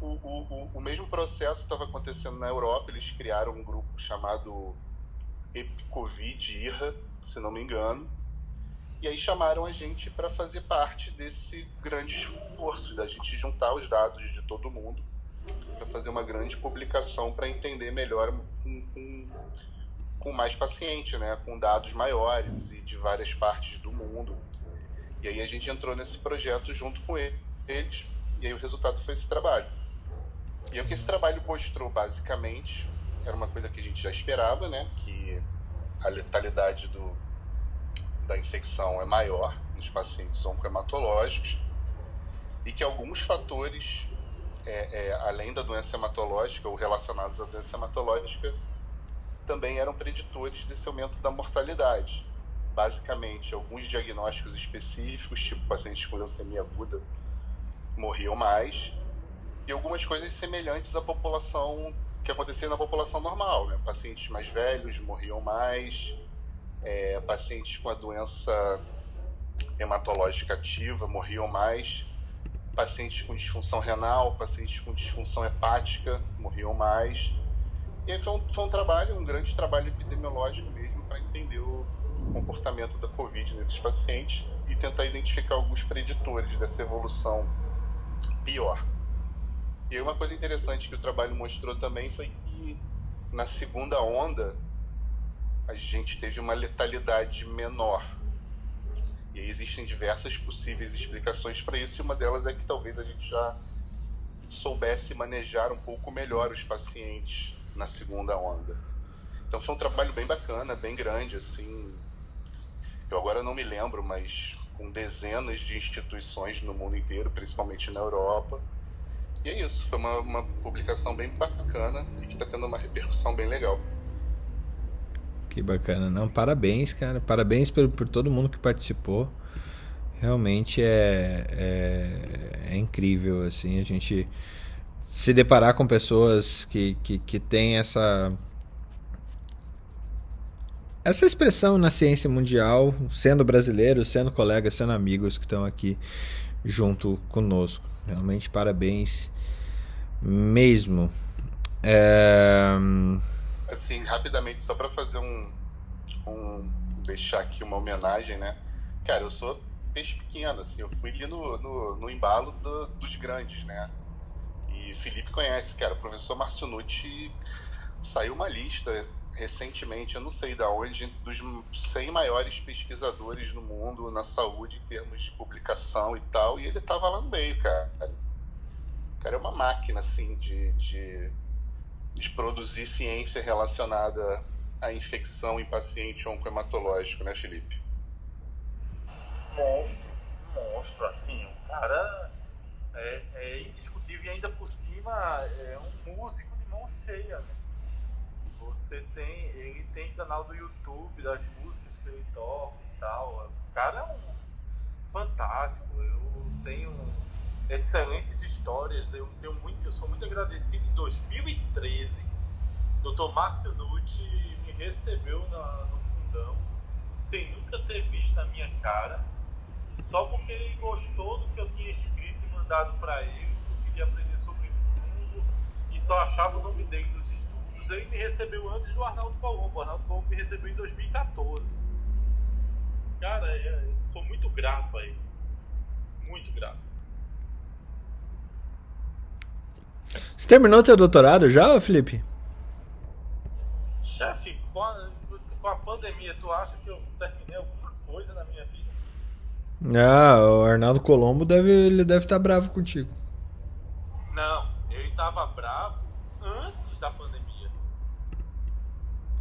o, o, o, mesmo processo estava acontecendo na Europa. Eles criaram um grupo chamado Epicovid IRA, se não me engano. E aí chamaram a gente para fazer parte desse grande esforço da gente juntar os dados de todo mundo para fazer uma grande publicação para entender melhor um, um, com mais paciente, né, com dados maiores e de várias partes do mundo. E aí a gente entrou nesse projeto junto com eles, e aí o resultado foi esse trabalho. E o que esse trabalho mostrou, basicamente, era uma coisa que a gente já esperava, né, que a letalidade do, da infecção é maior nos pacientes oncohematológicos e que alguns fatores, é, é, além da doença hematológica ou relacionados à doença hematológica, também eram preditores desse aumento da mortalidade. Basicamente, alguns diagnósticos específicos, tipo pacientes com leucemia aguda, morriam mais, e algumas coisas semelhantes à população que acontecia na população normal, né? Pacientes mais velhos morriam mais, é, pacientes com a doença hematológica ativa morriam mais, pacientes com disfunção renal, pacientes com disfunção hepática morriam mais. E aí foi um, foi um trabalho, um grande trabalho epidemiológico mesmo para entender o comportamento da Covid nesses pacientes e tentar identificar alguns preditores dessa evolução pior. E uma coisa interessante que o trabalho mostrou também foi que na segunda onda a gente teve uma letalidade menor. E existem diversas possíveis explicações para isso, e uma delas é que talvez a gente já soubesse manejar um pouco melhor os pacientes na segunda onda. Então foi um trabalho bem bacana, bem grande, assim. Eu agora não me lembro, mas com dezenas de instituições no mundo inteiro, principalmente na Europa. E é isso, foi uma, uma publicação bem bacana e que está tendo uma repercussão bem legal.
Que bacana, não? Parabéns, cara. Parabéns por, por todo mundo que participou. Realmente é, é, é incrível, assim, a gente se deparar com pessoas que, que, que têm essa essa expressão na ciência mundial, sendo brasileiros, sendo colegas, sendo amigos que estão aqui junto conosco. Realmente parabéns mesmo. É
assim, rapidamente, só para fazer um, um. deixar aqui uma homenagem, né? Cara, eu sou peixe pequeno, assim, eu fui ali no, no, no embalo do, dos grandes, né? E Felipe conhece, cara, o professor Marcionucci saiu uma lista recentemente, eu não sei da onde, dos 100 maiores pesquisadores no mundo na saúde em termos de publicação e tal, e ele tava lá no meio, cara. O cara é uma máquina, assim, de, de de produzir ciência relacionada à infecção em paciente oncohematológico, né, Felipe?
Monstro, monstro, assim, o cara é, é indiscutível e ainda por cima é um músico de mão cheia, né? Você tem, ele tem canal do YouTube das músicas que ele toca e tal. O cara é um fantástico. Eu tenho excelentes histórias. Eu tenho muito, eu sou muito agradecido. Em 2013, Dr. Márcio Nucci me recebeu na, no fundão, sem nunca ter visto a minha cara, só porque ele gostou do que eu tinha escrito e mandado para ele, que eu queria aprender sobre fungo e só achava o nome dele nos estudos. Ele me recebeu antes do Arnaldo Colombo. O Arnaldo Colombo me recebeu em 2014. Cara, eu sou muito grato a ele. Muito grato.
Você terminou teu doutorado já, Felipe?
Chefe, com a, com a pandemia, tu acha que eu terminei alguma coisa na minha vida?
Ah, o Arnaldo Colombo deve, ele deve estar bravo contigo.
Não, ele estava bravo antes da pandemia.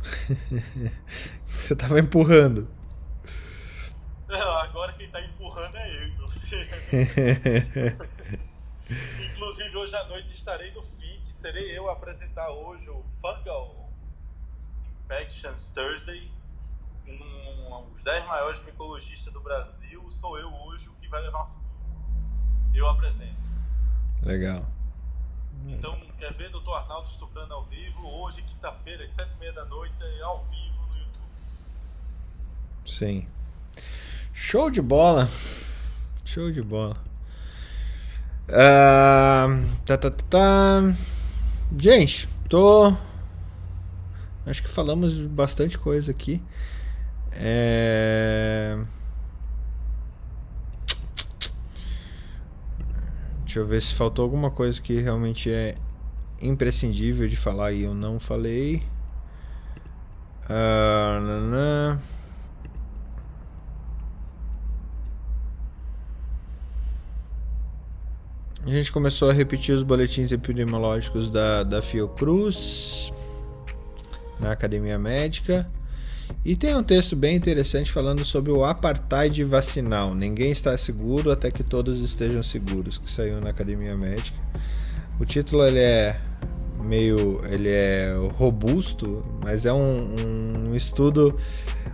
<laughs>
Você estava empurrando.
Não, agora quem está empurrando é meu filho. <laughs> Inclusive, hoje à noite estarei no FIT. Serei eu a apresentar hoje o Fungal Infections Thursday. Um, os 10 maiores micologistas do Brasil. Sou eu hoje o que vai levar Eu apresento.
Legal.
Então, quer ver Dr. Arnaldo estuprando ao vivo? Hoje, quinta-feira, às 7h30 da noite, ao vivo no YouTube.
Sim. Show de bola. Show de bola. Uh, tá, tá, tá. Gente, tô. Acho que falamos bastante coisa aqui. É... Deixa eu ver se faltou alguma coisa que realmente é imprescindível de falar e eu não falei. Uh, A gente começou a repetir os boletins epidemiológicos da, da Fiocruz na Academia Médica. E tem um texto bem interessante falando sobre o apartheid vacinal. Ninguém está seguro até que todos estejam seguros, que saiu na Academia Médica. O título ele é meio ele é robusto, mas é um, um estudo,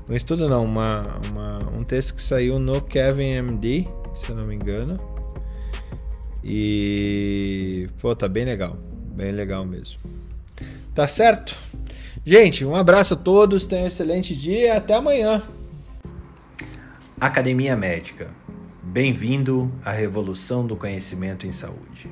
um estudo não, uma, uma, um texto que saiu no Kevin MD, se eu não me engano. E pô, tá bem legal, bem legal mesmo. Tá certo? Gente, um abraço a todos, tenham um excelente dia e até amanhã. Academia Médica. Bem-vindo à revolução do conhecimento em saúde.